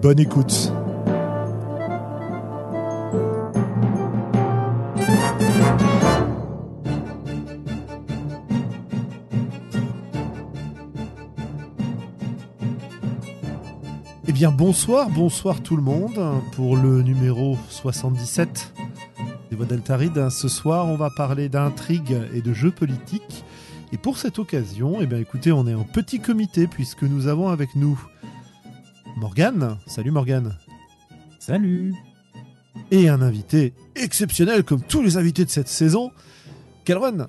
Bonne écoute. Eh bien bonsoir, bonsoir tout le monde pour le numéro 77 des Voix d'Altaride. Ce soir, on va parler d'intrigues et de jeux politiques. Et pour cette occasion, eh bien écoutez, on est en petit comité puisque nous avons avec nous Morgane. Salut Morgane. Salut. Et un invité exceptionnel comme tous les invités de cette saison, Calron.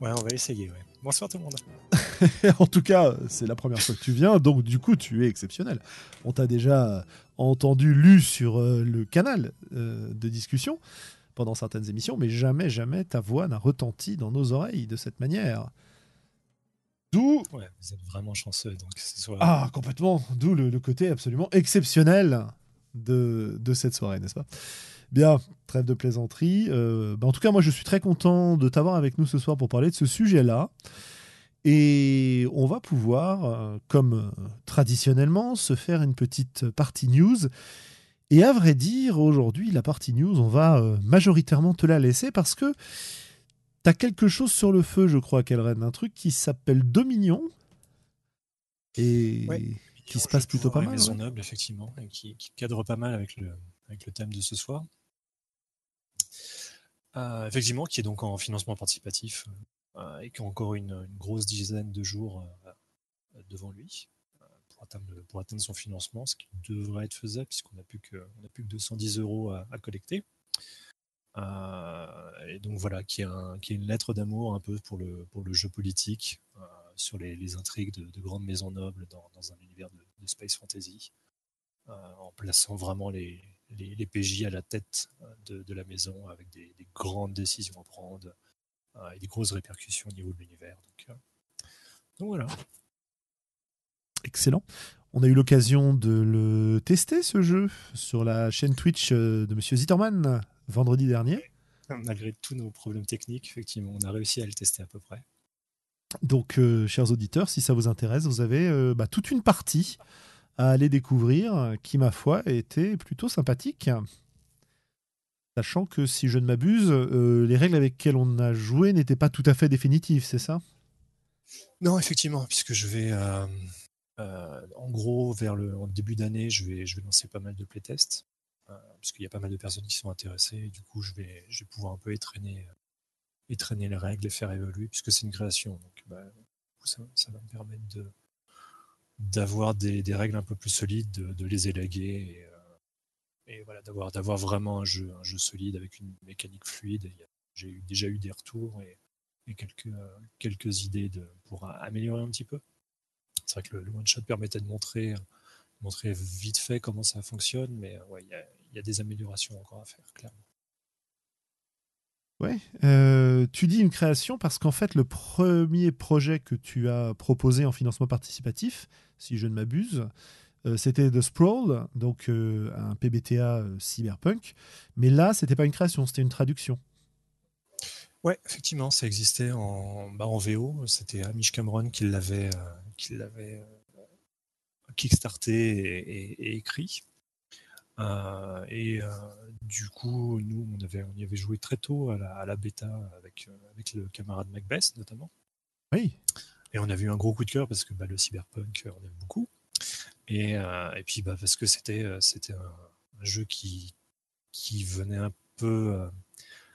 Ouais, on va essayer, ouais. Bonsoir tout le monde. en tout cas, c'est la première fois que tu viens, donc du coup, tu es exceptionnel. On t'a déjà entendu, lu sur euh, le canal euh, de discussion pendant certaines émissions, mais jamais, jamais ta voix n'a retenti dans nos oreilles de cette manière. D'où. Ouais, vous êtes vraiment chanceux. Donc. Ah, complètement. D'où le, le côté absolument exceptionnel de, de cette soirée, n'est-ce pas? Bien, trêve de plaisanterie. Euh, bah, en tout cas, moi, je suis très content de t'avoir avec nous ce soir pour parler de ce sujet-là. Et on va pouvoir, euh, comme euh, traditionnellement, se faire une petite partie news. Et à vrai dire, aujourd'hui, la partie news, on va majoritairement te la laisser parce que tu as quelque chose sur le feu, je crois, Kelren. Un truc qui s'appelle Dominion. Et Ouais, qui se passe plutôt pas mal. Maison ouais. noble, effectivement, et qui, qui cadre pas mal avec le, avec le thème de ce soir. Euh, effectivement, qui est donc en financement participatif euh, et qui a encore une, une grosse dizaine de jours euh, devant lui pour atteindre, pour atteindre son financement, ce qui devrait être faisable puisqu'on n'a plus que, on a plus que 210 euros à, à collecter. Euh, et donc voilà, qui est, une lettre d'amour un peu pour le, jeu politique, euh, sur les, intrigues de, de grandes maisons nobles dans, un univers de, space fantasy, euh, en plaçant vraiment les, PJ à la tête de, la maison avec des, des grandes décisions à prendre et des grosses répercussions au niveau de l'univers. Donc, voilà. Excellent. On a eu l'occasion de le tester, ce jeu, sur la chaîne Twitch de Monsieur Zitterman vendredi dernier. Malgré tous nos problèmes techniques, effectivement, on a réussi à le tester à peu près. Donc, euh, chers auditeurs, si ça vous intéresse, vous avez euh, bah, toute une partie à aller découvrir qui, ma foi, était plutôt sympathique. Sachant que, si je ne m'abuse, euh, les règles avec lesquelles on a joué n'étaient pas tout à fait définitives, c'est ça? Non, effectivement, puisque je vais, en gros, vers le en début d'année, je vais, je vais lancer pas mal de playtests, euh, puisqu'il y a pas mal de personnes qui sont intéressées. Et du coup, je vais, je vais pouvoir un peu étraîner, euh, étraîner les règles, les faire évoluer, puisque c'est une création. Donc, bah, ça, ça va me permettre de d'avoir des, des règles un peu plus solides, de, les élaguer et, euh, et voilà, d'avoir d'avoir vraiment un jeu, un jeu solide avec une mécanique fluide. Et J'ai déjà eu des retours et, et quelques, quelques idées de, pour améliorer un petit peu. C'est vrai que le, one-shot permettait de montrer, montrer vite fait comment ça fonctionne, mais il y, a, y a des améliorations encore à faire, clairement. Ouais. Euh, tu dis une création parce qu'en fait, le premier projet que tu as proposé en financement participatif, si je ne m'abuse, euh, c'était The Sprawl, donc euh, un PBTA cyberpunk. Mais là, c'était pas une création, c'était une traduction. Ouais, effectivement, ça existait en, bah, en VO. C'était Amish Cameron qui l'avait qui l'avait kickstarté et, et- et écrit. Euh, et euh, du coup, nous, on avait, on y avait joué très tôt à la, à la bêta avec, euh, avec le camarade Macbeth notamment. Oui. Et on a vu un gros coup de cœur parce que bah, le cyberpunk, on aime beaucoup. Et, euh, et puis bah, parce que c'était c'était un, un jeu qui, qui venait un peu euh,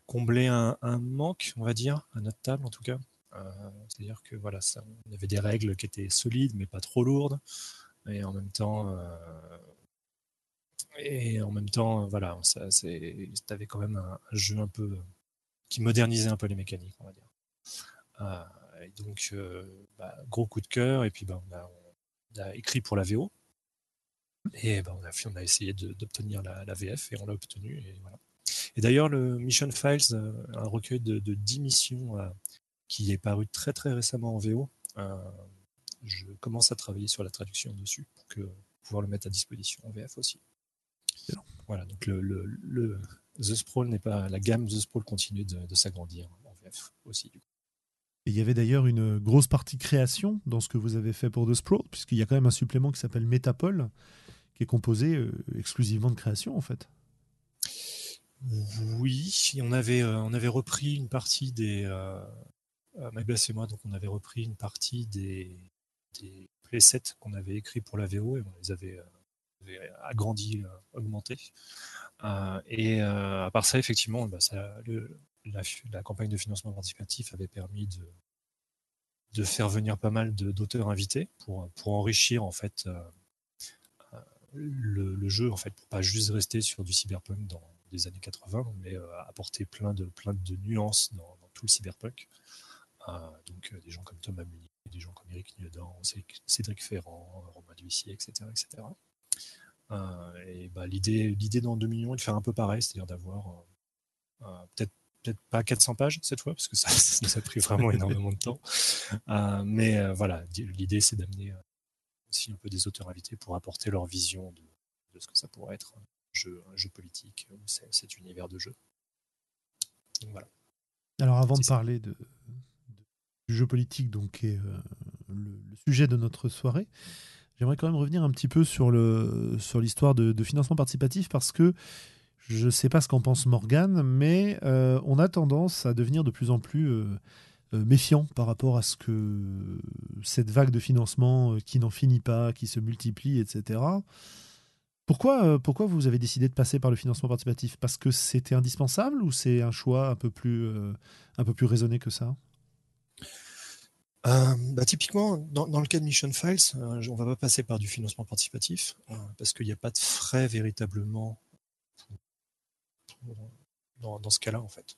combler un, un manque, on va dire, à notre table en tout cas. Euh, C'est-à-dire que voilà, ça, on avait des règles qui étaient solides mais pas trop lourdes. Et en même temps, et en même temps, voilà, ça, c'est, quand même un, jeu un peu qui modernisait un peu les mécaniques, on va dire. Euh, et donc, bah, gros coup de cœur. Et puis, bah, on, a, écrit pour la VO. Et bah, on, a, on a essayé d'obtenir la, VF et on l'a obtenu. Et, voilà. et d'ailleurs, le Mission Files, un recueil de, de 10 missions qui est paru très très récemment en VO, je commence à travailler sur la traduction dessus pour que, pouvoir le mettre à disposition en VF aussi. Voilà, donc le, le, The Sprawl n'est pas la gamme The Sprawl continue de, s'agrandir en VF aussi. il y avait d'ailleurs une grosse partie création dans ce que vous avez fait pour The Sprawl, puisqu'il y a quand même un supplément qui s'appelle Metapol, qui est composé euh, exclusivement de création en fait. Oui, on avait, euh, on avait repris une partie des. Euh, et moi, donc on avait repris une partie des, des playsets qu'on avait écrits pour la VO et on les avait, euh, agrandis, euh, augmentés. Euh, et à part ça, effectivement, bah, la, campagne de financement participatif avait permis de, faire venir pas mal d'auteurs invités pour, enrichir en fait le, jeu en fait pour pas juste rester sur du cyberpunk dans des années 80 mais apporter plein de nuances dans, tout le cyberpunk donc des gens comme Thomas Munier des gens comme Eric Niedan, Cédric Ferrand, Romain Duissier, etc. etc. Euh, et bah, l'idée, l'idée dans 2 millions est de faire un peu pareil, c'est-à-dire d'avoir euh, euh, peut-être peut-être pas 400 pages cette fois, parce que ça, ça a pris vraiment énormément de temps. mais voilà, l'idée c'est d'amener aussi un peu des auteurs invités pour apporter leur vision de, de ce que ça pourrait être un jeu, un jeu politique ou cet univers de jeu. Donc, voilà. Alors avant de parler de, du jeu politique, donc, qui est euh, le, sujet de notre soirée. J'aimerais quand même revenir un petit peu sur le sur l'histoire de, financement participatif parce que je ne sais pas ce qu'en pense Morgane, mais euh, on a tendance à devenir de plus en plus euh, méfiant par rapport à ce que cette vague de financement qui n'en finit pas, qui se multiplie, etc. Pourquoi, pourquoi vous avez décidé de passer par le financement participatif? Parce que c'était indispensable ou c'est un choix un peu plus, un peu plus raisonné que ça? Euh, bah, typiquement, dans, le cas de Mission Files, euh, on va pas passer par du financement participatif euh, parce qu'il n'y a pas de frais véritablement dans, ce cas-là en fait.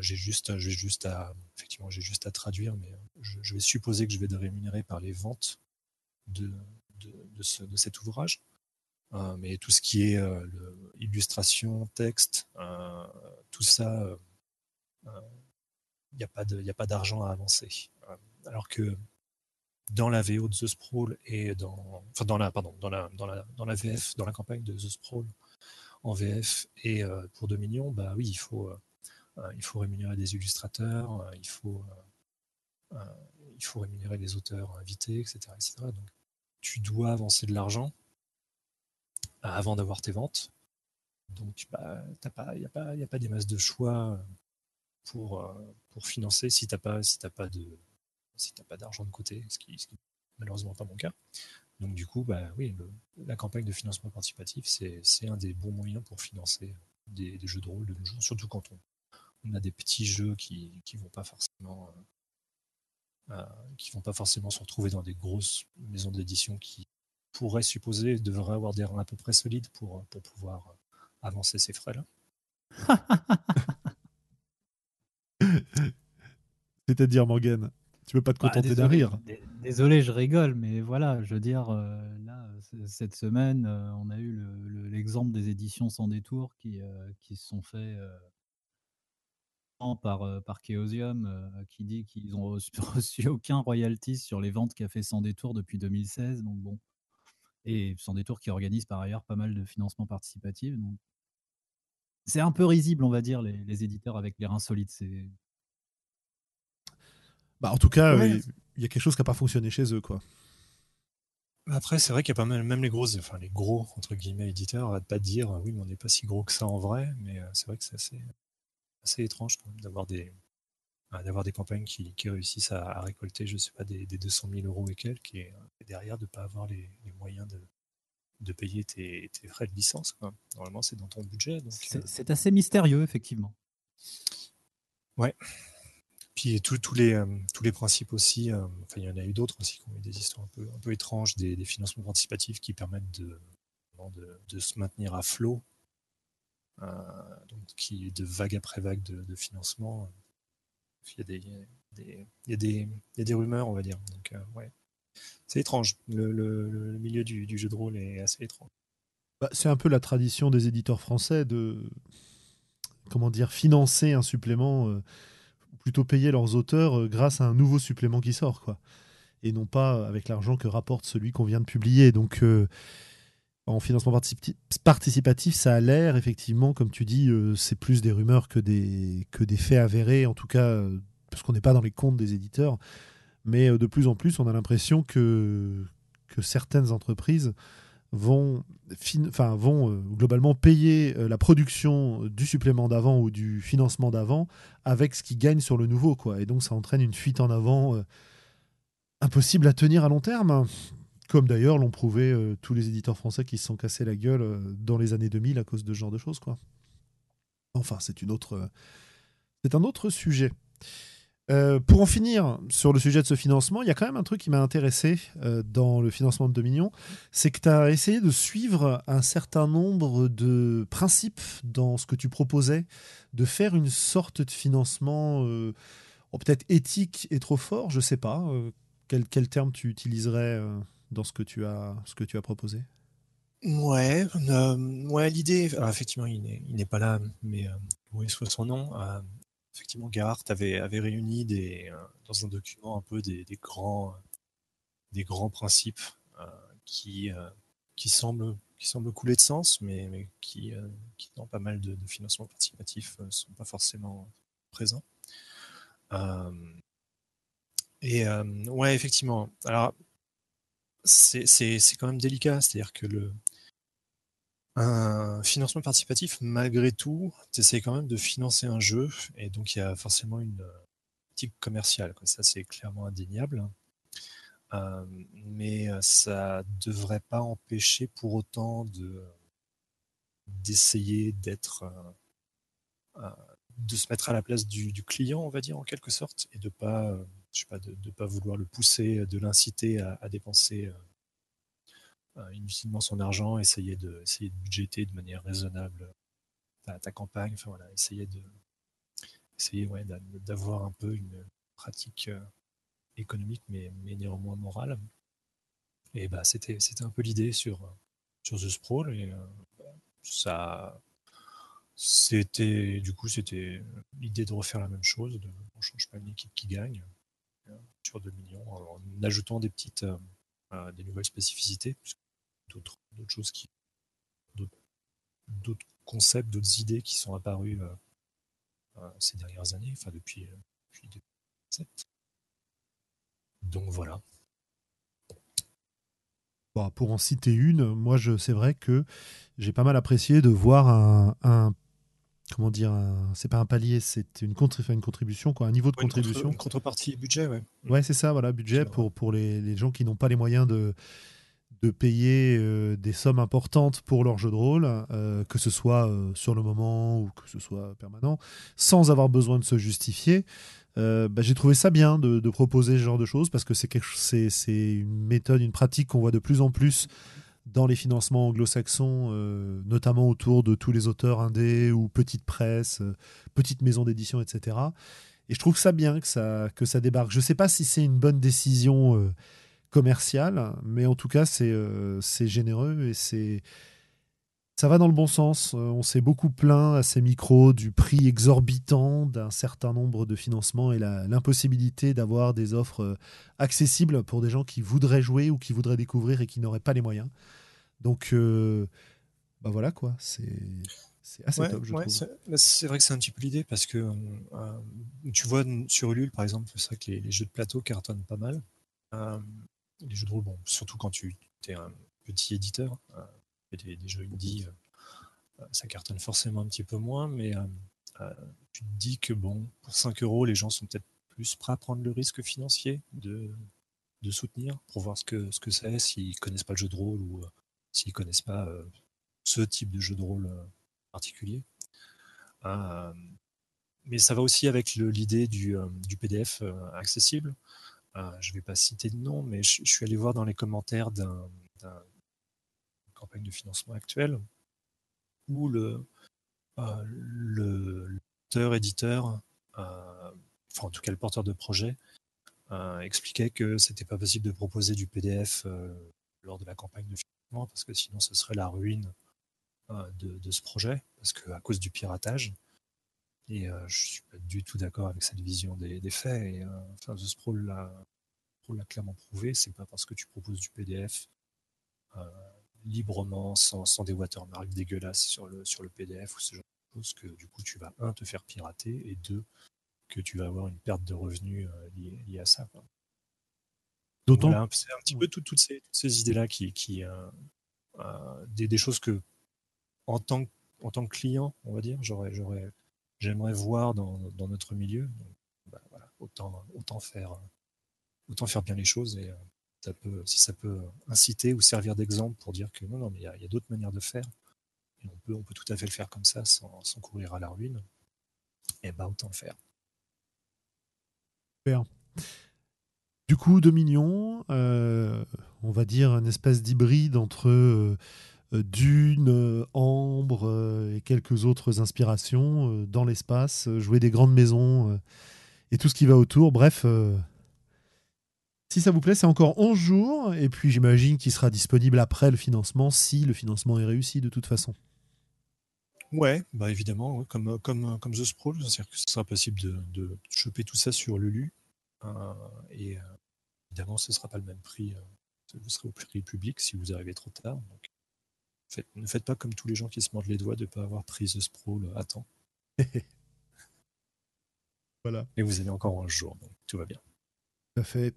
j'ai juste, j'ai juste à, effectivement, j'ai juste à traduire, mais je, vais supposer que je vais être rémunéré par les ventes de, de, cet ouvrage. mais tout ce qui est illustration, texte, tout ça, il n'y a pas d'argent à avancer alors que dans la VO de The Sprawl et dans, enfin dans la, pardon, dans la, dans la, dans la VF, dans la campagne de The Sprawl en VF et euh, pour 2 millions, bah oui, il faut, euh, euh, il faut rémunérer des illustrateurs, il faut, il faut rémunérer les auteurs invités, etc., etc. Donc, tu dois avancer de l'argent avant d'avoir tes ventes. Donc, bah, il n'y a, pas, a pas des masses de choix pour, pour financer si tu n'as pas, si pas de si tu n'as pas d'argent de côté, ce qui, n'est malheureusement pas mon cas. Donc du coup, bah, oui, la campagne de financement participatif, c'est un des bons moyens pour financer des, jeux de rôle de nos jours, surtout quand on, a des petits jeux qui ne vont pas forcément euh, euh, qui vont pas forcément se retrouver dans des grosses maisons d'édition qui pourraient supposer devraient avoir des reins à peu près solides pour, pour pouvoir avancer ces frais-là. C'est-à-dire, Morgane? Tu peux pas te bah, contenter d'un rire. Désolé, je rigole, mais voilà, je veux dire, euh, là, cette semaine, euh, on a eu l'exemple des éditions sans détour qui, euh, qui se sont fait par, par Chaosium, qui dit qu'ils n'ont reçu, aucun royalties sur les ventes qu'a fait sans détour depuis 2016. Donc bon. Et sans détour qui organise par ailleurs pas mal de financements participatifs. c'est un peu risible, on va dire, les, les éditeurs avec les reins solides. C'est bah, en tout cas, il y a quelque chose qui n'a pas fonctionné chez eux, quoi. Après, c'est vrai qu'il y a pas mal, même les gros, enfin les gros entre guillemets éditeurs, pas dire oui, mais on n'est pas si gros que ça en vrai. Mais euh, c'est vrai que c'est assez, assez étrange d'avoir des, bah, d'avoir des campagnes qui, qui réussissent à, récolter, je sais pas, des, des 200 000 euros et quelques, et, derrière de pas avoir les, moyens de, de payer tes, tes, frais de licence. Quoi. Normalement, c'est dans ton budget. Euh. C'est assez mystérieux, effectivement. Ouais. Puis tous les, euh, tous les principes aussi, euh, enfin, il y en a eu d'autres aussi qui ont eu des histoires un peu, un peu étranges, des, financements participatifs qui permettent de, de, se maintenir à flot, euh, donc de vague après vague de, financement. Il y, a des, il y, a des, il y a des rumeurs, on va dire. Donc, ouais. C'est étrange. Le, milieu du, jeu de rôle est assez étrange. Bah, c'est un peu la tradition des éditeurs français de comment dire financer un supplément, plutôt payer leurs auteurs grâce à un nouveau supplément qui sort, quoi, et non pas avec l'argent que rapporte celui qu'on vient de publier. Donc en financement participatif, ça a l'air, effectivement, comme tu dis, euh, c'est plus des rumeurs que des, que des faits avérés, en tout cas, euh, parce qu'on n'est pas dans les comptes des éditeurs. Mais euh, de plus en plus, on a l'impression que, que certaines entreprises vont, enfin, vont globalement payer la production du supplément d'avant ou du financement d'avant avec ce qu'ils gagnent sur le nouveau. Quoi. Et donc, ça entraîne une fuite en avant impossible à tenir à long terme. Comme d'ailleurs l'ont prouvé euh, tous les éditeurs français qui se sont cassés la gueule euh, dans les années 2000 à cause de ce genre de choses. Quoi. Enfin, c'est une autre, euh, c'est un autre sujet. Pour en finir sur le sujet de ce financement, il y a quand même un truc qui m'a intéressé dans le financement de Dominion, c'est que tu as essayé de suivre un certain nombre de principes dans ce que tu proposais, de faire une sorte de financement oh, peut-être éthique et trop fort, je sais pas. quel, quel terme tu utiliserais dans ce que tu as, ce que tu as proposé? Ouais, euh, ouais l'idée, effectivement, il n'est pas là, mais euh, oui, soit son nom. Euh, effectivement, Gerhardt avait, réuni euh, dans un document un peu des, grands, principes qui, qui, semblent, qui semblent couler de sens, mais, qui, dans pas mal de, de financements participatifs, ne sont pas forcément présents. et ouais, effectivement. Alors, c'est quand même délicat. C'est-à-dire que le, un financement participatif, malgré tout, tu essaies quand même de financer un jeu, et donc il y a forcément une éthique commerciale. Ça, c'est clairement indéniable. Euh, mais ça devrait pas empêcher pour autant de d'essayer d'être euh, euh, de se mettre à la place du, client, on va dire en quelque sorte, et de pas je pas, de ne pas vouloir le pousser, de l'inciter à, dépenser euh, inutilement son argent, essayer de, essayer de budgéter de manière raisonnable ta, ta campagne, enfin voilà, essayer de essayer ouais, d'avoir un peu une pratique euh, économique mais, mais néanmoins morale. Et bah c'était c'était un peu l'idée sur sur The Sprawl et euh, ça c'était du coup c'était l'idée de refaire la même chose, de, on change pas une équipe qui gagne, sur 2 millions en ajoutant des petites euh, euh, des nouvelles spécificités, d'autres choses qui d'autres concepts, d'autres idées qui sont apparues euh, ces dernières années, enfin depuis, depuis 2007. Donc voilà. Bon, pour en citer une, moi, c'est vrai que j'ai pas mal apprécié de voir un, un comment dire, c'est pas un palier, c'est une, une contribution, quoi, un niveau de contribution. Une, contrepartie budget, ouais. Ouais, c'est ça, voilà, budget pour, pour les, les, gens qui n'ont pas les moyens de, de payer euh, des sommes importantes pour leur jeu de rôle, euh, que ce soit euh, sur le moment ou que ce soit permanent, sans avoir besoin de se justifier. Bah, j'ai trouvé ça bien de, proposer ce genre de choses parce que c'est une méthode, une pratique qu'on voit de plus en plus dans les financements anglo-saxons, notamment autour de tous les auteurs indés ou petites presses, petites maisons d'édition, etc. Et je trouve ça bien que ça débarque. Je ne sais pas si c'est une bonne décision euh, commerciale, mais en tout cas, c'est généreux et c'est ça va dans le bon sens. Euh, on s'est beaucoup plaint à ces micros du prix exorbitant d'un certain nombre de financements et l'impossibilité d'avoir des offres euh, accessibles pour des gens qui voudraient jouer ou qui voudraient découvrir et qui n'auraient pas les moyens. Donc, euh, bah voilà quoi, c'est assez top, je trouve. C'est vrai que c'est un petit peu l'idée parce que tu vois sur Ulule par exemple, c'est vrai que les, jeux de plateau cartonnent pas mal. Les jeux de rôle, surtout quand tu es un petit éditeur des, jeux indie, euh, ça cartonne forcément un petit peu moins, mais euh, euh, tu te dis que bon, pour 5 euros, les gens sont peut-être plus prêts à prendre le risque financier de, soutenir pour voir ce que ce que c'est, s'ils connaissent pas le jeu de rôle ou s'ils connaissent pas ce type de jeu de rôle particulier. mais ça va aussi avec l'idée du, PDF accessible. Je ne vais pas citer de nom, mais je, suis allé voir dans les commentaires d'un campagne de financement actuelle, où le, euh, éditeur euh, enfin en tout cas le porteur de projet, expliquait que c'était pas possible de proposer du PDF lors de la campagne de financement parce que sinon ce serait la ruine de, ce projet parce que à cause du piratage. Et je suis pas du tout d'accord avec cette vision des, faits. Et, enfin, The Sprawl l'a clairement prouvé. C'est pas parce que tu proposes du PDF librement, sans, sans, des watermarks dégueulasses sur le, sur le PDF ou ce genre de choses, que du coup tu vas, un, te faire pirater, et deux, que tu vas avoir une perte de revenus euh, liée, à ça. D'autant. c'est un petit peu toutes, ces, ces idées-là qui. qui euh, euh, des, des, choses que, en tant, en tant que client, on va dire, j'aurais, j'aurais, j'aimerais voir dans, notre milieu. Bah, autant, autant, faire, autant faire bien les choses et si ça peut inciter ou servir d'exemple pour dire que non, non, mais il y a, d'autres manières de faire, et on peut, on peut tout à fait le faire comme ça sans, courir à la ruine, et bah autant le faire. Super. Du coup, Dominion, euh, on va dire une espèce d'hybride entre euh, Dune, Ambre et quelques autres inspirations euh, dans l'espace, jouer des grandes maisons et tout ce qui va autour. Bref, si ça vous plaît, c'est encore 11 jours. Et puis j'imagine qu'il sera disponible après le financement, si le financement est réussi de toute façon. Ouais, bah évidemment, comme, comme, comme The Sprawl, c'est-à-dire que ce sera possible de, de, choper tout ça sur Lulu. Euh, et euh, évidemment, ce ne sera pas le même prix. Euh, vous serez au prix public si vous arrivez trop tard. Ne faites pas comme tous les gens qui se mordent les doigts de ne pas avoir pris The Sprawl à temps. voilà. Et vous avez encore un jour, donc tout va bien. Ça fait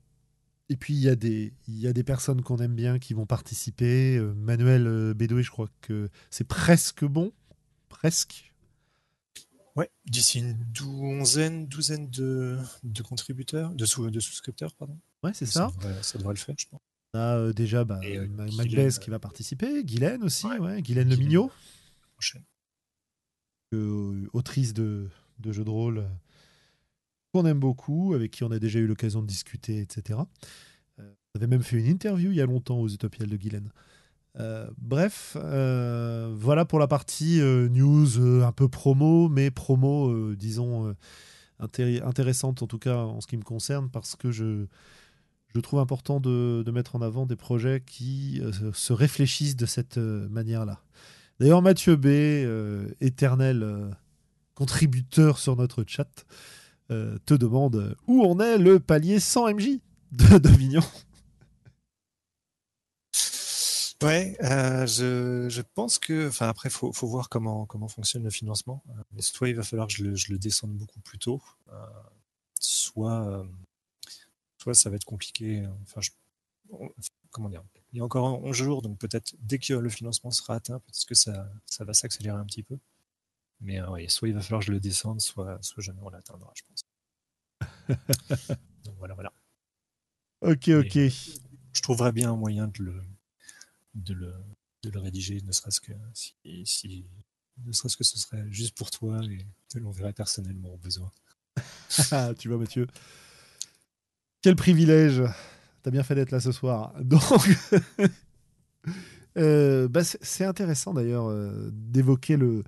et puis il y, a des, il y a des personnes qu'on aime bien qui vont participer. Euh, Manuel euh, Bédoué, je crois que c'est presque bon. Presque. Ouais, d'ici une douzaine, douzaine de, de contributeurs, de, sous, de souscripteurs, pardon. Ouais, c'est ça. Ça devrait, le faire, je pense. On a euh, déjà bah, qui va participer, Guylaine aussi, ouais, Guylaine, Le Mignot. autrice de, de jeux de rôle qu'on aime beaucoup, avec qui on a déjà eu l'occasion de discuter, etc. Euh, on avait même fait une interview il y a longtemps aux Utopiales de Guylaine. Euh, bref, euh, voilà pour la partie news un peu promo, mais promo, disons, intéressante en tout cas en ce qui me concerne, parce que je, je trouve important de, mettre en avant des projets qui se réfléchissent de cette manière-là. D'ailleurs, Mathieu B, éternel contributeur sur notre chat, euh, te demande où en est le palier 100 MJ de Dominion. Ouais, euh, je, pense que, enfin après, faut, faut voir comment fonctionne le financement. Euh, mais soit il va falloir que je le descende beaucoup plus tôt, soit soit ça va être compliqué. Enfin, comment dire Il y a encore 11 jours, donc peut-être dès que le financement sera atteint, peut-être que ça ça va s'accélérer un petit peu. Mais euh, soit il va falloir que je le descende, soit, soit jamais on l'atteindra, je pense. Donc voilà, voilà. Ok, ok. Je trouverais bien un moyen de le, de le, de le rédiger, ne serait-ce que si, si ne serait-ce que ce serait juste pour toi et te l'enverrai personnellement au besoin. Ah, tu vois, Mathieu. Quel privilège. T'as bien fait d'être là ce soir. Donc, euh, bah, c'est intéressant d'ailleurs d'évoquer le,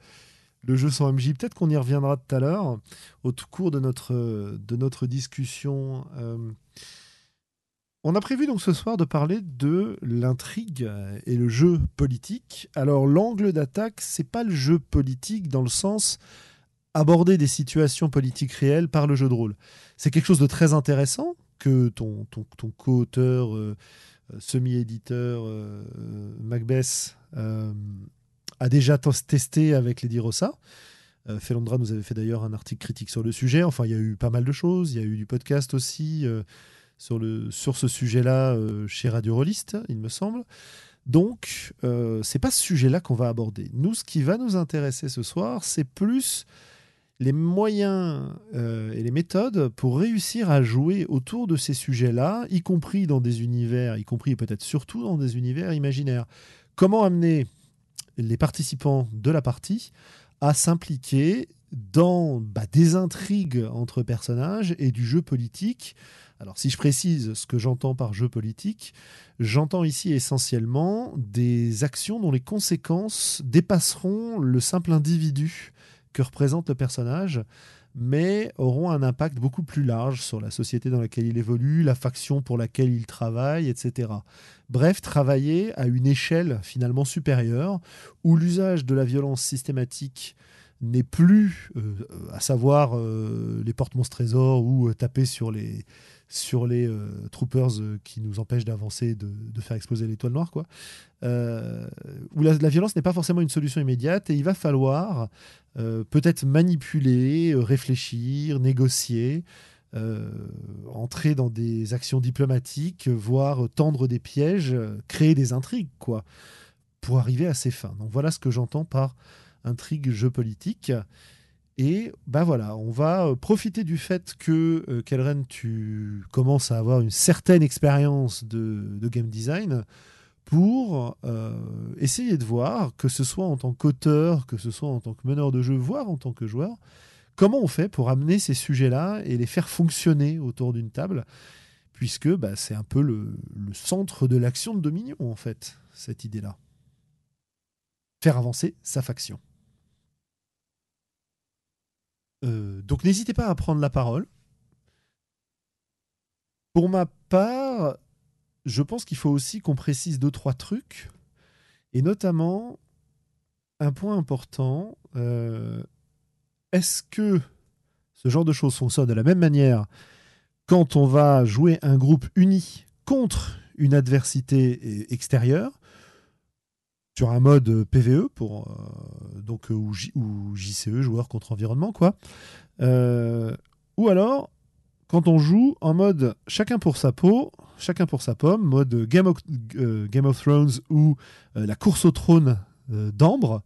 jeu sans MJ. Peut-être qu'on y reviendra tout à l'heure au cours de notre, de notre discussion. Euh, on a prévu donc ce soir de parler de l'intrigue et le jeu politique. Alors l'angle d'attaque, c'est pas le jeu politique dans le sens aborder des situations politiques réelles par le jeu de rôle. C'est quelque chose de très intéressant que ton, ton, co-auteur, euh, euh, semi-éditeur Macbeth a déjà testé avec Lady Rossa. Euh, Felondra nous avait fait d'ailleurs un article critique sur le sujet. Enfin, il y a eu pas mal de choses. Il y a eu du podcast aussi euh, sur, le, sur ce sujet-là euh, chez Radio Rollist, il me semble. Donc, c'est pas ce sujet-là qu'on va aborder. Nous, ce qui va nous intéresser ce soir, c'est plus les moyens et les méthodes pour réussir à jouer autour de ces sujets-là, y compris dans des univers, y compris peut-être surtout dans des univers imaginaires. Comment amener les participants de la partie à s'impliquer dans bah, des intrigues entre personnages et du jeu politique? Alors si je précise ce que j'entends par jeu politique, j'entends ici essentiellement des actions dont les conséquences dépasseront le simple individu que représente le personnage. mais auront un impact beaucoup plus large sur la société dans laquelle il évolue, la faction pour laquelle il travaille, etc. Bref, travailler à une échelle finalement supérieure, où l'usage de la violence systématique n'est plus, euh, à savoir euh, les porte-monstres trésors ou euh, taper sur les, sur les euh, troopers euh, qui nous empêchent d'avancer, de, faire exploser l'étoile noire, quoi. Euh, où la, violence n'est pas forcément une solution immédiate et il va falloir peut-être manipuler, réfléchir, négocier, entrer dans des actions diplomatiques, voire tendre des pièges, créer des intrigues, quoi, pour arriver à ses fins. Donc voilà ce que j'entends par intrigue jeu politique. Et ben voilà, on va euh, profiter du fait que, euh, Kelren, tu commences à avoir une certaine expérience de, game design pour euh, essayer de voir, que ce soit en tant qu'auteur, que ce soit en tant que meneur de jeu, voire en tant que joueur, comment on fait pour amener ces sujets-là et les faire fonctionner autour d'une table, puisque bah, c'est un peu le centre de l'action de Dominion, en fait, cette idée-là. Faire avancer sa faction. Euh, donc n'hésitez pas à prendre la parole. Pour ma part, je pense qu'il faut aussi qu'on précise deux, trois trucs. Et notamment, un point important, euh, est-ce que ce genre de choses fonctionne de la même manière quand on va jouer un groupe uni contre une adversité e- extérieure sur un mode PVE pour euh, donc euh, ou, JCE joueur contre environnement quoi. Euh, ou alors quand on joue en mode chacun pour sa peau chacun pour sa pomme mode Game of, euh, Game of Thrones ou euh, la course au trône euh, d'Ambre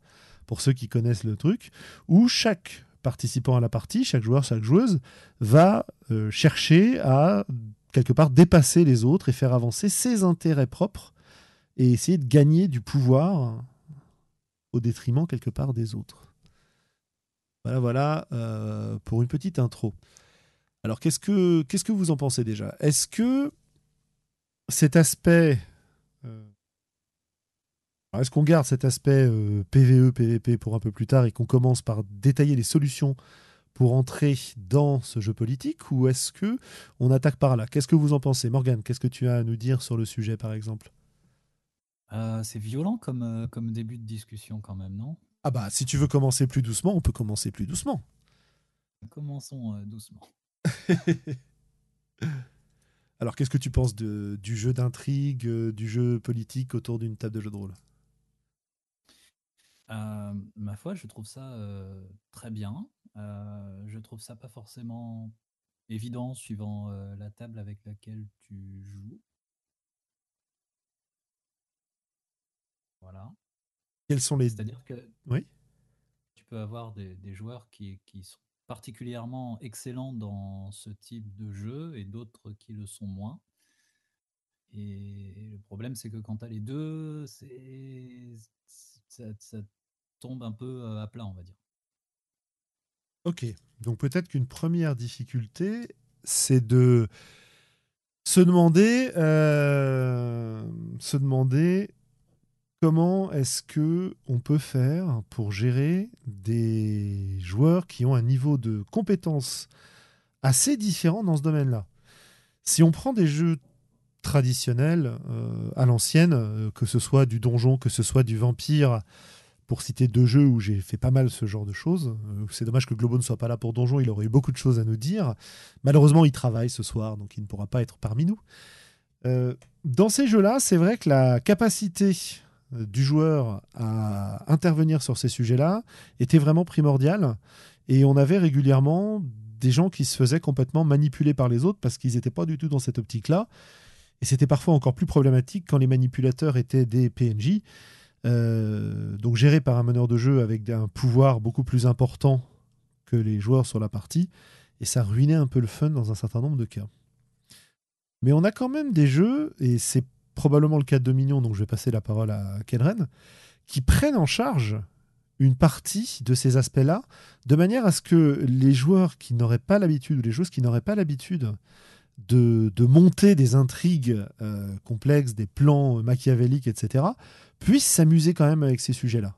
pour ceux qui connaissent le truc où chaque participant à la partie chaque joueur chaque joueuse va euh, chercher à quelque part dépasser les autres et faire avancer ses intérêts propres et essayer de gagner du pouvoir au détriment quelque part des autres. Voilà, voilà euh, pour une petite intro. Alors, qu'est-ce que, qu'est-ce que vous en pensez déjà? Est-ce que cet aspect... euh, est-ce qu'on garde cet aspect euh, PVE, PVP pour un peu plus tard et qu'on commence par détailler les solutions pour entrer dans ce jeu politique ou est-ce que on attaque par là? Qu'est-ce que vous en pensez? Morgane, qu'est-ce que tu as à nous dire sur le sujet par exemple? Euh, c'est violent comme, euh, comme début de discussion quand même, non? Ah bah si tu veux commencer plus doucement, on peut commencer plus doucement. Commençons euh, doucement. Alors qu'est-ce que tu penses de, du jeu d'intrigue, du jeu politique autour d'une table de jeu de rôle? Ma foi, je trouve ça très bien. Je trouve ça pas forcément évident suivant la table avec laquelle tu joues. Voilà. Quels sont les... C'est-à-dire que Oui. tu peux avoir des, des joueurs qui, qui sont particulièrement excellents dans ce type de jeu et d'autres qui le sont moins. Et le problème, c'est que quand tu as les deux, ça, ça tombe un peu à plat, on va dire. Ok, donc peut-être qu'une première difficulté, c'est de se demander, euh, se demander comment est-ce que on peut faire pour gérer des joueurs qui ont un niveau de compétence assez différent dans ce domaine-là? Si on prend des jeux traditionnels euh, à l'ancienne, euh, que ce soit du donjon, que ce soit du vampire, pour citer deux jeux où j'ai fait pas mal ce genre de choses. Euh, C'est dommage que Globo ne soit pas là pour Donjon, il aurait eu beaucoup de choses à nous dire. Malheureusement, il travaille ce soir, donc il ne pourra pas être parmi nous. Dans ces jeux-là, c'est vrai que la capacité du joueur à intervenir sur ces sujets-là était vraiment primordiale. Et on avait régulièrement des gens qui se faisaient complètement manipuler par les autres parce qu'ils n'étaient pas du tout dans cette optique-là. Et c'était parfois encore plus problématique quand les manipulateurs étaient des PNJ. Euh, donc géré par un meneur de jeu avec un pouvoir beaucoup plus important que les joueurs sur la partie, et ça ruinait un peu le fun dans un certain nombre de cas. Mais on a quand même des jeux, et c'est probablement le cas de Dominion, donc je vais passer la parole à Kenren, qui prennent en charge une partie de ces aspects-là, de manière à ce que les joueurs qui n'auraient pas l'habitude, ou les joueuses qui n'auraient pas l'habitude de, de monter des intrigues euh, complexes, des plans machiavéliques, etc., puissent s'amuser quand même avec ces sujets-là.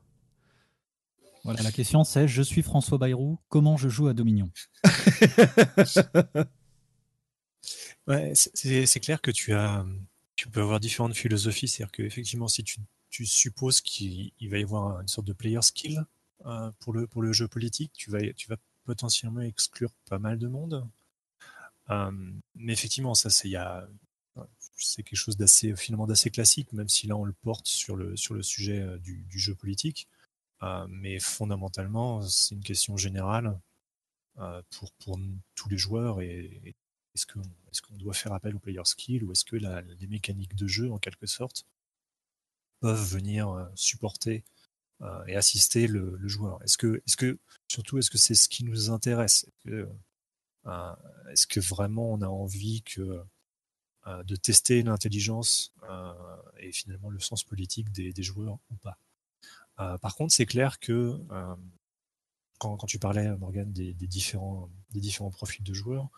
Voilà, la question c'est je suis François Bayrou, comment je joue à Dominion? Ouais, c'est clair que tu as tu peux avoir différentes philosophies, c'est-à-dire qu'effectivement si tu, tu supposes qu'il va y avoir une sorte de player skill euh, pour, le, pour le jeu politique, tu vas, tu vas potentiellement exclure pas mal de monde. Euh, mais effectivement, ça c'est quelque chose d'assez finalement d'assez classique, même si là on le porte sur le sur le sujet euh, du, du jeu politique. Euh, mais fondamentalement, c'est une question générale euh, pour pour tous les joueurs. Et, est-ce qu'on doit faire appel au player skill ou est-ce que les mécaniques de jeu en quelque sorte peuvent venir supporter et assister le, joueur? Est-ce que surtout est-ce que c'est ce qui nous intéresse? Est-ce que vraiment on a envie euh, de tester l'intelligence euh, et finalement le sens politique des, joueurs ou pas? Euh, par contre, c'est clair que quand, tu parlais, Morgan, des différents profils de joueurs,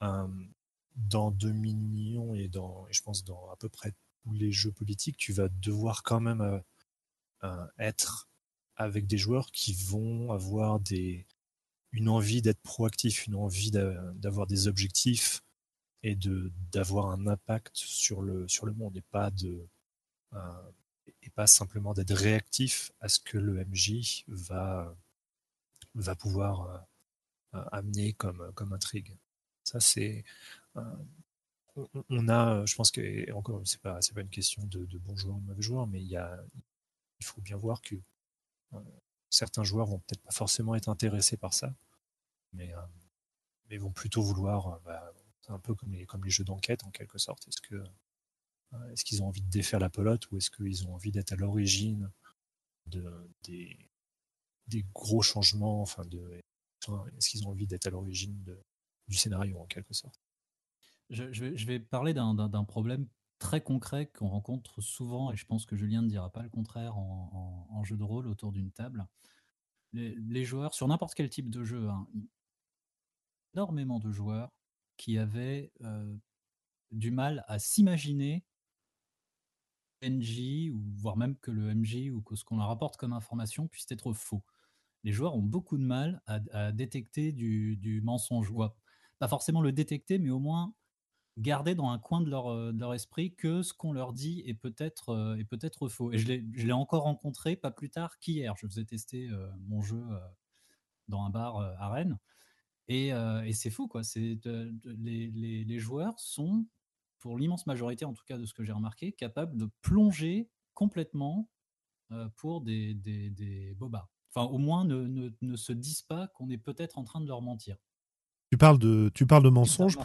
dans Dominion et dans, je pense dans à peu près tous les jeux politiques, tu vas devoir quand même être avec des joueurs qui vont avoir des, une envie d'être proactif, une envie d'avoir des objectifs et de d'avoir un impact sur le sur le monde et pas de euh, et pas simplement d'être réactif à ce que le MJ va pouvoir euh, amener comme intrigue. Ça c'est euh, on, a, je pense que encore c'est pas pas une question de, de bons joueurs ou de mauvais joueurs, mais il y a il faut bien voir que certains joueurs vont peut-être pas forcément être intéressés par ça, mais mais vont plutôt vouloir bah, c'est un peu comme les, comme les jeux d'enquête en quelque sorte. Est-ce que euh, est-ce qu'ils ont envie de défaire la pelote ou est-ce qu'ils ont envie d'être à l'origine de, des, des, gros changements enfin de, Est-ce qu'ils ont envie d'être à l'origine du scénario en quelque sorte je, vais, parler d'un problème très concret qu'on rencontre souvent, et je pense que Julien ne dira pas le contraire en, jeu de rôle autour d'une table. Les, joueurs, sur n'importe quel type de jeu, hein, énormément de joueurs qui avaient du mal à s'imaginer NJ, ou voire même que le MJ ou que ce qu'on leur rapporte comme information puisse être faux. Les joueurs ont beaucoup de mal à, détecter du, mensonge. Pas forcément le détecter, mais au moins garder dans un coin de leur, leur esprit que ce qu'on leur dit est peut-être est peut-être faux. Et je l'ai encore rencontré pas plus tard qu'hier. Je faisais tester mon jeu dans un bar à Rennes. Et, c'est fou, quoi. C'est les, les, joueurs sont, pour l'immense majorité, en tout cas de ce que j'ai remarqué, capables de plonger complètement pour des, des, des, bobards. Enfin, au moins, ne, ne, ne se disent pas qu'on est peut-être en train de leur mentir. Tu parles de, tu parles de mensonges.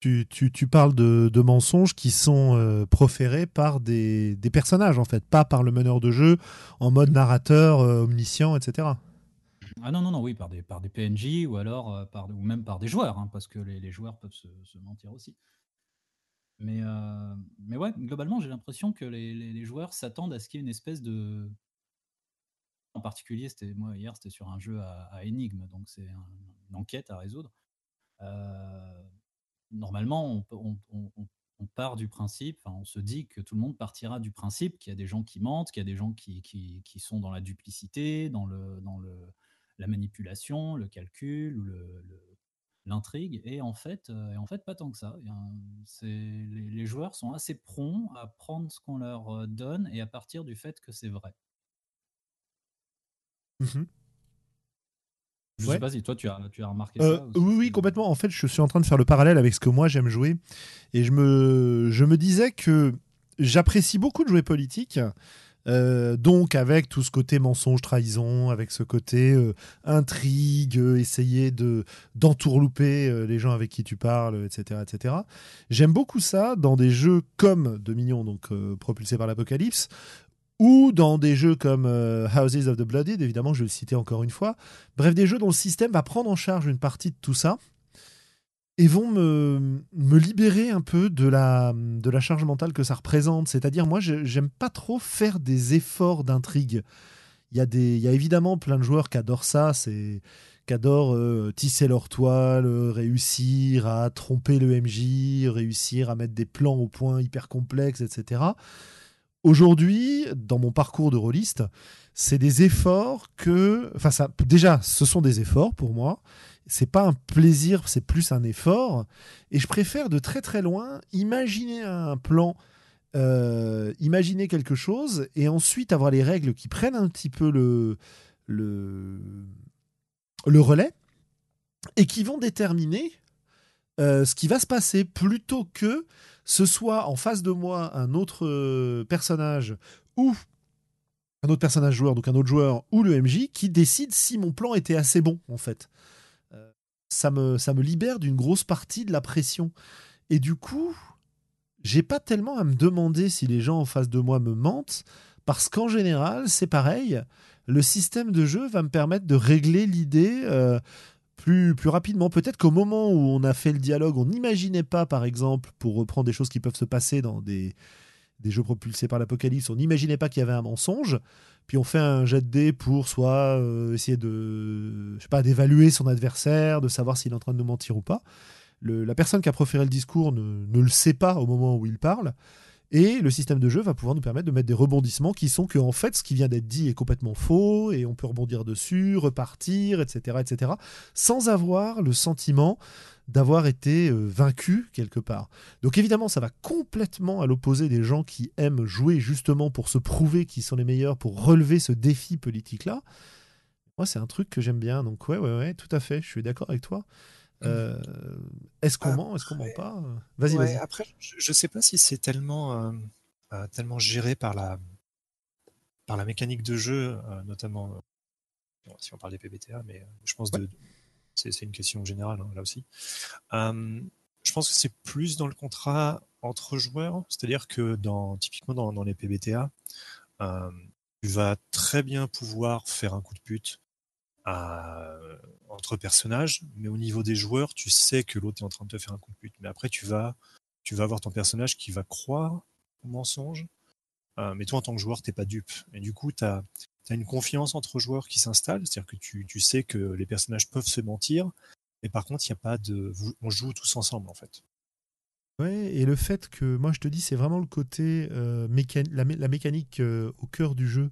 tu, tu, tu, parles de, de, mensonges qui sont proférés par des, des, personnages, en fait, pas par le meneur de jeu en mode narrateur omniscient, etc. Ah non, non, non, oui, par des, par des PNJ ou alors euh, par, ou même par des joueurs, hein, parce que les, les joueurs peuvent se, se, mentir aussi. Mais, euh, mais ouais, globalement, j'ai l'impression que les, les, joueurs s'attendent à ce qu'il y ait une espèce de. En particulier, c'était moi hier, c'était sur un jeu à, à énigme, donc c'est une enquête à résoudre. Euh, normalement, on, part du principe, on se dit que tout le monde partira du principe qu'il y a des gens qui mentent, qu'il y a des gens qui, qui, sont dans la duplicité, dans le, dans le, la manipulation, le calcul ou l'intrigue. Et en fait, euh, en fait, pas tant que ça. les, joueurs sont assez prompts à prendre ce qu'on leur euh, donne et à partir du fait que c'est vrai. Mmh je sais pas si toi tu as, tu as remarqué euh, ça. oui, oui, complètement. En fait, je suis en train de faire le parallèle avec ce que moi j'aime jouer. Et je me, je me disais que j'apprécie beaucoup de jouer politique, euh, donc avec tout ce côté mensonge, trahison, avec ce côté euh, intrigue, essayer de d'entourlouper les gens avec qui tu parles, etc., etc. J'aime beaucoup ça dans des jeux comme Dominion, donc propulsé par l'Apocalypse, ou dans des jeux comme Houses of the Blooded, évidemment, je vais le citer encore une fois. Bref, des jeux dont le système va prendre en charge une partie de tout ça et vont me, me, libérer un peu de la, de la charge mentale que ça représente. C'est-à-dire, moi, j'aime pas trop faire des efforts d'intrigue. Il y, a y a évidemment plein de joueurs qui adorent ça, c'est qui adorent euh, tisser leur toile, réussir à tromper le MJ, réussir à mettre des plans au point hyper complexes, etc. aujourd'hui, dans mon parcours de rôliste, c'est des efforts que. Enfin, ça, déjà, ce sont des efforts pour moi. C'est pas un plaisir, c'est plus un effort. Et je préfère de très très loin imaginer un plan, euh, imaginer quelque chose, et ensuite avoir les règles qui prennent un petit peu le, le, le relais et qui vont déterminer euh, ce qui va se passer plutôt que ce soit en face de moi un autre euh, personnage ou un autre personnage joueur, donc un autre joueur ou le MJ qui décide si mon plan était assez bon en fait. Euh, ça, me, ça me libère d'une grosse partie de la pression. Et du coup, j'ai pas tellement à me demander si les gens en face de moi me mentent, parce qu'en général, c'est pareil. Le système de jeu va me permettre de régler l'idée. Plus, rapidement. Peut-être qu'au moment où on a fait le dialogue, on n'imaginait pas, par exemple, pour reprendre des choses qui peuvent se passer dans des, des jeux propulsés par l'apocalypse, on n'imaginait pas qu'il y avait un mensonge. Puis on fait un jet de dés pour soit euh, essayer de, je sais pas, d'évaluer son adversaire, de savoir s'il est en train de mentir ou pas. La personne qui a proféré le discours ne, ne, le sait pas au moment où il parle. Et le système de jeu va pouvoir nous permettre de mettre des rebondissements qui sont que en fait ce qui vient d'être dit est complètement faux et on peut rebondir dessus, repartir, etc., etc., sans avoir le sentiment d'avoir été euh, vaincu quelque part. Donc évidemment, ça va complètement à l'opposé des gens qui aiment jouer justement pour se prouver qu'ils sont les meilleurs, pour relever ce défi politique-là. Moi, c'est un truc que j'aime bien. Donc ouais, ouais, ouais, tout à fait. Je suis d'accord avec toi. Euh, est-ce qu'on ment Est-ce qu'on ment pas Vas-y, ouais, vas-y. Après, je ne sais pas si c'est tellement, euh, tellement géré par la, par la mécanique de jeu, euh, notamment si on parle des PBTA, mais je pense Ouais. de, c'est une question générale hein, là aussi. Euh, je pense que c'est plus dans le contrat entre joueurs, c'est-à-dire que dans, typiquement dans, dans les PBTA, euh, tu vas très bien pouvoir faire un coup de pute entre personnages, mais au niveau des joueurs, tu sais que l'autre est en train de te faire un coup de. Mais après, tu vas, tu vas avoir ton personnage qui va croire au mensonge, euh, mais toi, en tant que joueur, t'es pas dupe. Et du coup, tu as, une confiance entre joueurs qui s'installe, c'est-à-dire que tu, sais que les personnages peuvent se mentir, mais par contre, il a pas de. On joue tous ensemble, en fait. Ouais, et le fait que, moi je te dis, c'est vraiment le côté, euh, la, mécanique euh, au cœur du jeu,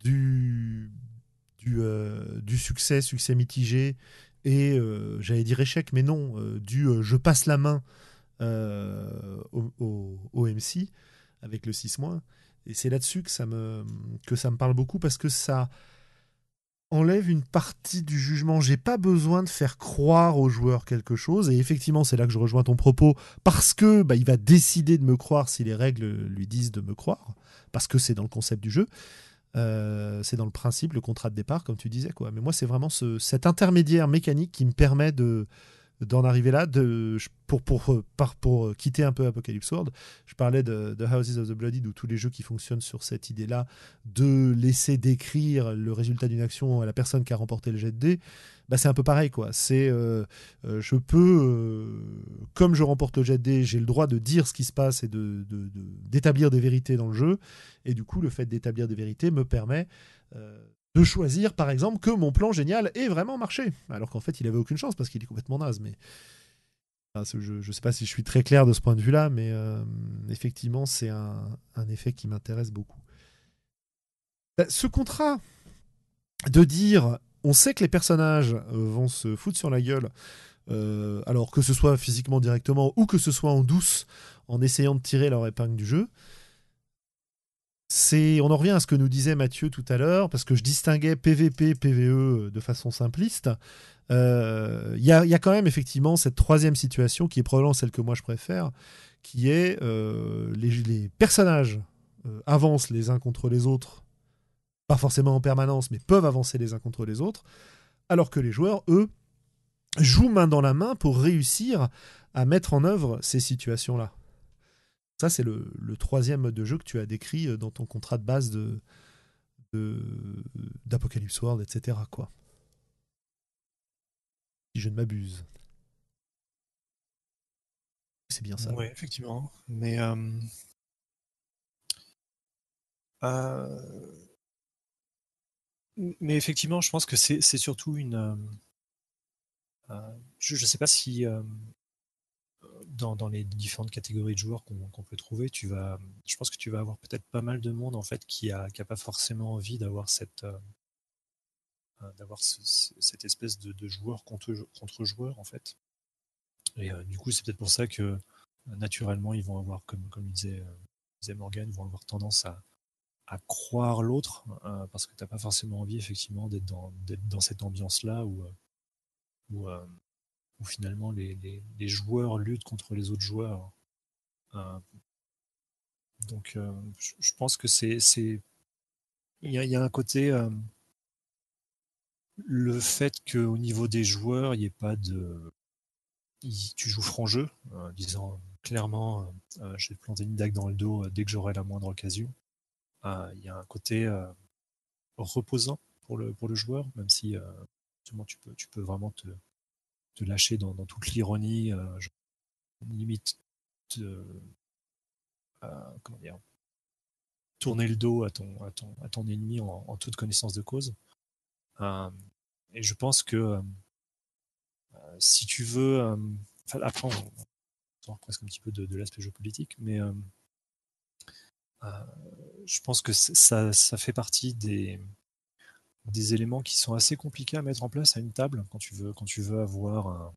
du, du, euh, du succès, succès mitigé, et euh, j'allais dire échec, mais non, euh, du je passe la main au, au, au, MC avec le 6-. Et c'est là-dessus que, ça me, que ça me parle beaucoup parce que ça enlève une partie du jugement. J'ai pas besoin de faire croire aux joueurs quelque chose. Et effectivement, c'est là que je rejoins ton propos parce que bah, il va décider de me croire si les règles lui disent de me croire, parce que c'est dans le concept du jeu. Euh, c'est dans le principe, le contrat de départ, comme tu disais. Quoi. Mais moi, c'est vraiment ce, cet intermédiaire mécanique qui me permet de d'en arriver là pour, pour, pour, pour, quitter un peu Apocalypse World. Je parlais de, Houses of the Bloodied ou tous les jeux qui fonctionnent sur cette idée-là de laisser décrire le résultat d'une action à la personne qui a remporté le jet de dés. Bah, c'est un peu pareil. quoi. C'est euh, euh, Je peux, euh, comme je remporte le jet de dés, j'ai le droit de dire ce qui se passe et d'établir de, des vérités dans le jeu. Et du coup, le fait d'établir des vérités me permet de choisir, par exemple, que mon plan génial ait vraiment marché. Alors qu'en fait, il avait aucune chance parce qu'il est complètement naze. Mais je ne sais pas si je suis très clair de ce point de vue-là, mais euh, effectivement, c'est un, effet qui m'intéresse beaucoup. Bah, ce contrat de dire, on sait que les personnages vont se foutre sur la gueule, euh, alors que ce soit physiquement directement ou que ce soit en douce, en essayant de tirer leur épingle du jeu, on en revient à ce que nous disait Mathieu tout à l'heure, parce que je distinguais PVP, PVE de façon simpliste. Il euh, y, a, y, a, quand même effectivement cette troisième situation qui est probablement celle que moi je préfère, qui est euh, les, personnages euh, avancent les uns contre les autres, pas forcément en permanence, mais peuvent avancer les uns contre les autres, alors que les joueurs, eux, jouent main dans la main pour réussir à mettre en œuvre ces situations-là. Ça, c'est le, troisième mode de jeu que tu as décrit dans ton contrat de base de d'Apocalypse World, etc. Quoi. Si je ne m'abuse. C'est bien ça. Oui, effectivement. Mais euh... Euh... mais effectivement, je pense que c'est surtout une. Euh... je ne sais pas si dans, dans, les différentes catégories de joueurs qu'on peut trouver, tu vas, je pense que tu vas avoir peut-être pas mal de monde en fait qui a, qui a pas forcément envie d'avoir cette d'avoir cette espèce de, de, joueur contre, contre joueur en fait. Et du coup, c'est peut-être pour ça que naturellement, ils vont avoir, comme, comme disait, disait Morgan, vont avoir tendance à, à croire l'autre euh, parce que tu n'as pas forcément envie effectivement d'être dans, dans cette ambiance-là où, euh, où, euh, où, finalement les, les, joueurs luttent contre les autres joueurs. donc je pense que c'est il y, a un côté le fait qu'au niveau des joueurs il n'y ait pas de tu joues franc jeu disant clairement je vais te planter une dague dans le dos dès que j'aurai la moindre occasion il y a un côté euh, reposant pour le, pour le joueur, même si euh, tu peux, tu peux vraiment te, lâcher dans, toute l'ironie, euh, limite comment dire, tourner le dos à ton, à ton, à ton ennemi en, toute connaissance de cause. et je pense que si tu veux, après on, sort presque un petit peu de, l'aspect géopolitique, mais je pense que ça fait partie des, des éléments qui sont assez compliqués à mettre en place à une table quand tu veux, quand tu veux avoir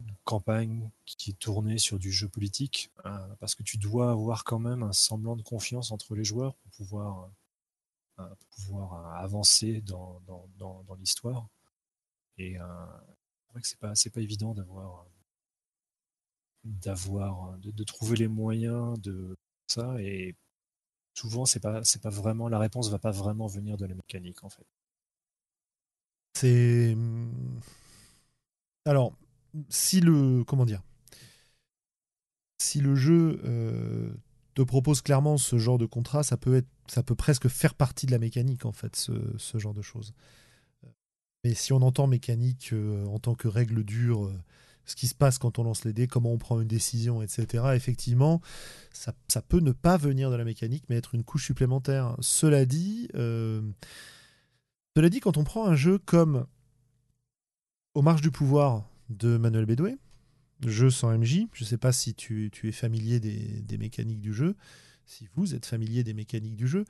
une campagne qui est tournée sur du jeu politique, euh, parce que tu dois avoir quand même un semblant de confiance entre les joueurs pour pouvoir, euh, pouvoir avancer dans, dans, dans, l'histoire. Et euh, c'est vrai que c'est pas, pas évident d'avoir d'avoir de, trouver les moyens de ça et souvent c'est pas vraiment la réponse va pas vraiment venir de la mécanique en fait. C'est alors si le comment si le jeu euh, te propose clairement ce genre de contrat ça peut être ça peut presque faire partie de la mécanique en fait ce, ce genre de choses. Mais si on entend mécanique euh, en tant que règle dure euh, ce qui se passe quand on lance les dés, comment on prend une décision, etc. Effectivement, ça, peut ne pas venir de la mécanique, mais être une couche supplémentaire. Cela dit, euh, cela dit, quand on prend un jeu comme Au marge du pouvoir de Manuel Bédoué, jeu sans MJ, je ne sais pas si tu, es familier des, mécaniques du jeu, si vous êtes familier des mécaniques du jeu,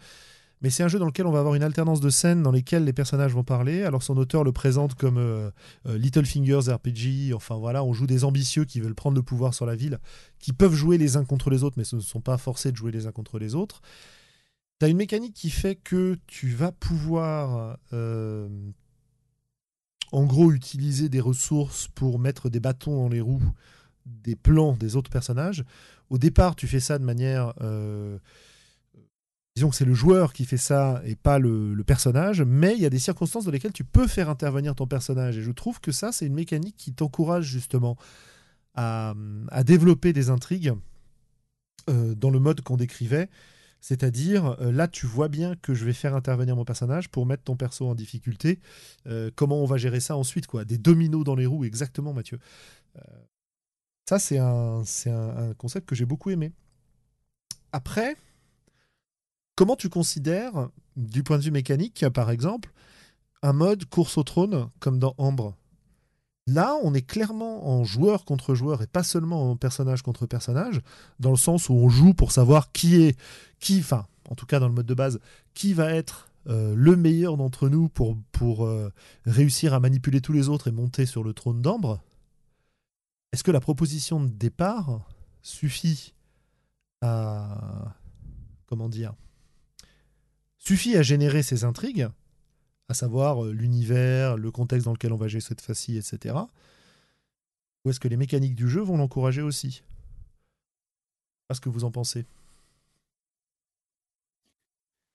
mais c'est un jeu dans lequel on va avoir une alternance de scènes dans lesquelles les personnages vont parler. Alors son auteur le présente comme euh, euh, Little Fingers RPG, enfin voilà, on joue des ambitieux qui veulent prendre le pouvoir sur la ville, qui peuvent jouer les uns contre les autres, mais ce ne sont pas forcés de jouer les uns contre les autres. Tu as une mécanique qui fait que tu vas pouvoir euh, en gros utiliser des ressources pour mettre des bâtons dans les roues des plans des autres personnages. Au départ, tu fais ça de manière disons que c'est le joueur qui fait ça et pas le, personnage, mais il y a des circonstances dans lesquelles tu peux faire intervenir ton personnage. Et je trouve que ça, c'est une mécanique qui t'encourage justement à, développer des intrigues euh, dans le mode qu'on décrivait. C'est-à-dire, euh, là, tu vois bien que je vais faire intervenir mon personnage pour mettre ton perso en difficulté. Euh, comment on va gérer ça ensuite quoi? Des dominos dans les roues, exactement, Mathieu. ça, c'est un, un, un concept que j'ai beaucoup aimé. Après, Comment tu considères, du point de vue mécanique, par exemple, un mode course au trône comme dans Ambre? Là, on est clairement en joueur contre joueur et pas seulement en personnage contre personnage, dans le sens où on joue pour savoir qui est, qui, enfin, en tout cas dans le mode de base, qui va être euh, le meilleur d'entre nous pour, euh, réussir à manipuler tous les autres et monter sur le trône d'Ambre. Est-ce que la proposition de départ suffit à. Comment dire suffit à générer ces intrigues, à savoir euh, l'univers, le contexte dans lequel on va gérer cette fois-ci, etc. Ou est-ce que les mécaniques du jeu vont l'encourager aussi? Qu'est-ce que vous en pensez?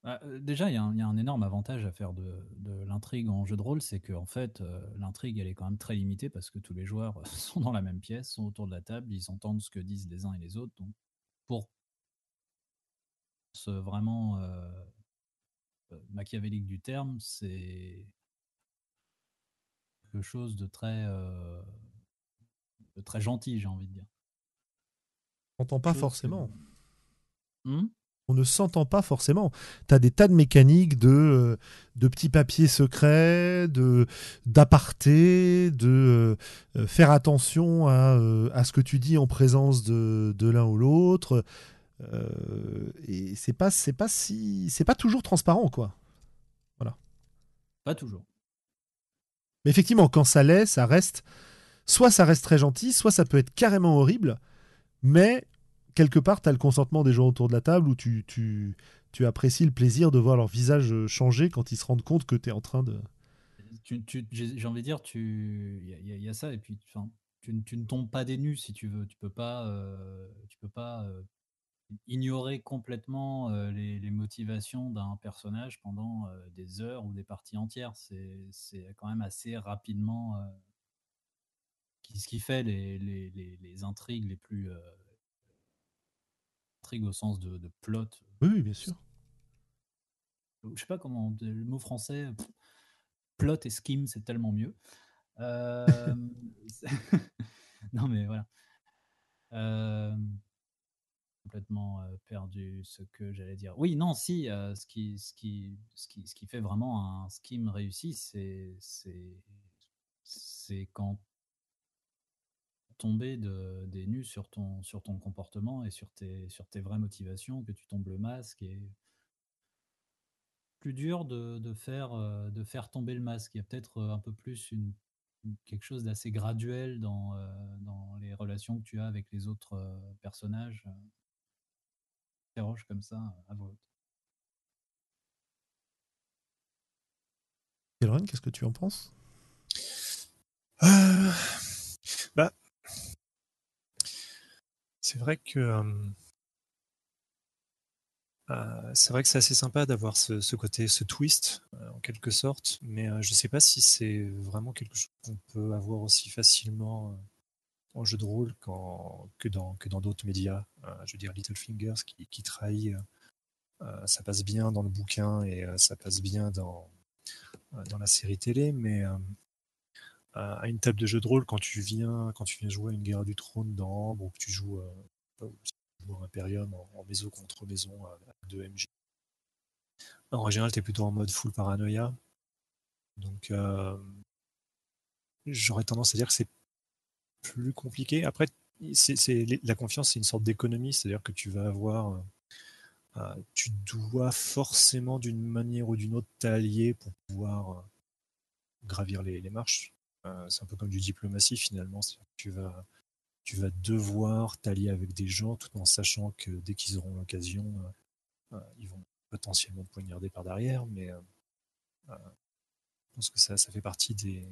Bah, euh, Déjà, il y, a un énorme avantage à faire de, l'intrigue en jeu de rôle, c'est que en fait, euh, l'intrigue, elle est quand même très limitée parce que tous les joueurs sont dans la même pièce, sont autour de la table, ils entendent ce que disent les uns et les autres. Donc, pour vraiment machiavélique du terme, c'est quelque chose de très, euh, de très gentil, j'ai envie de dire. On n'entend pas forcément. Hmm? On ne s'entend pas forcément. Tu as des tas de mécaniques de, euh, de petits papiers secrets, de d'aparté, de euh, faire attention à, euh, à, ce que tu dis en présence de, de l'un ou l'autre. Et c'est pas c'est pas si c'est pas toujours transparent quoi. Voilà. Pas toujours. Mais effectivement, quand ça l'est, ça reste soit ça reste très gentil, soit ça peut être carrément horrible, mais quelque part, tu as le consentement des gens autour de la table où tu, tu, tu, apprécies le plaisir de voir leur visage changer quand ils se rendent compte que tu es en train de. J'ai envie de dire, il y, y, a ça, et puis tu, tu, ne tombes pas des nus si tu veux. Tu peux pas, euh, tu peux pas euh, ignorer complètement euh, les, les, motivations d'un personnage pendant des heures ou des parties entières. C'est quand même assez rapidement ce qui fait les, les, les intrigues les plus au sens de, plot. Oui, bien sûr. Je sais pas comment, le mot français, plot et scheme, c'est tellement mieux. Non, mais voilà. Complètement perdu ce que j'allais dire. Oui, non, si, ce, qui, ce, qui, fait vraiment un scheme réussi, c'est quand tomber de, des nus sur ton, sur ton comportement et sur tes, sur tes vraies motivations, que tu tombes le masque. Et plus dur de, faire, de faire tomber le masque. Il y a peut-être un peu plus une, quelque chose d'assez graduel dans les relations que tu as avec les autres personnages. Interroge comme ça à voix qu'est-ce que tu en penses? Bah, c'est vrai que euh, c'est vrai que c'est assez sympa d'avoir ce, côté, ce twist euh, en quelque sorte, mais euh, je ne sais pas si c'est vraiment quelque chose qu'on peut avoir aussi facilement en jeu de rôle que dans que dans d'autres médias. je veux dire Littlefingers qui, qui trahit, ça passe bien dans le bouquin et ça passe bien dans dans la série télé, mais à une table de jeu de rôle quand tu viens quand tu viens jouer à une guerre du trône dans Ambre ou que tu joues, euh, Imperium en, maison contre maison avec deux MJ. En général, tu es plutôt en mode full paranoïa. Donc euh, j'aurais tendance à dire que c'est plus compliqué. Après, c'est, la confiance, c'est une sorte d'économie, c'est-à-dire que tu vas avoir euh, tu dois forcément d'une manière ou d'une autre t'allier pour pouvoir gravir les, marches. Euh, c'est un peu comme du diplomatie finalement. Tu vas, tu vas devoir t'allier avec des gens tout en sachant que dès qu'ils auront l'occasion, euh, euh, ils vont potentiellement te poignarder par derrière. Mais je pense que ça, ça fait partie des,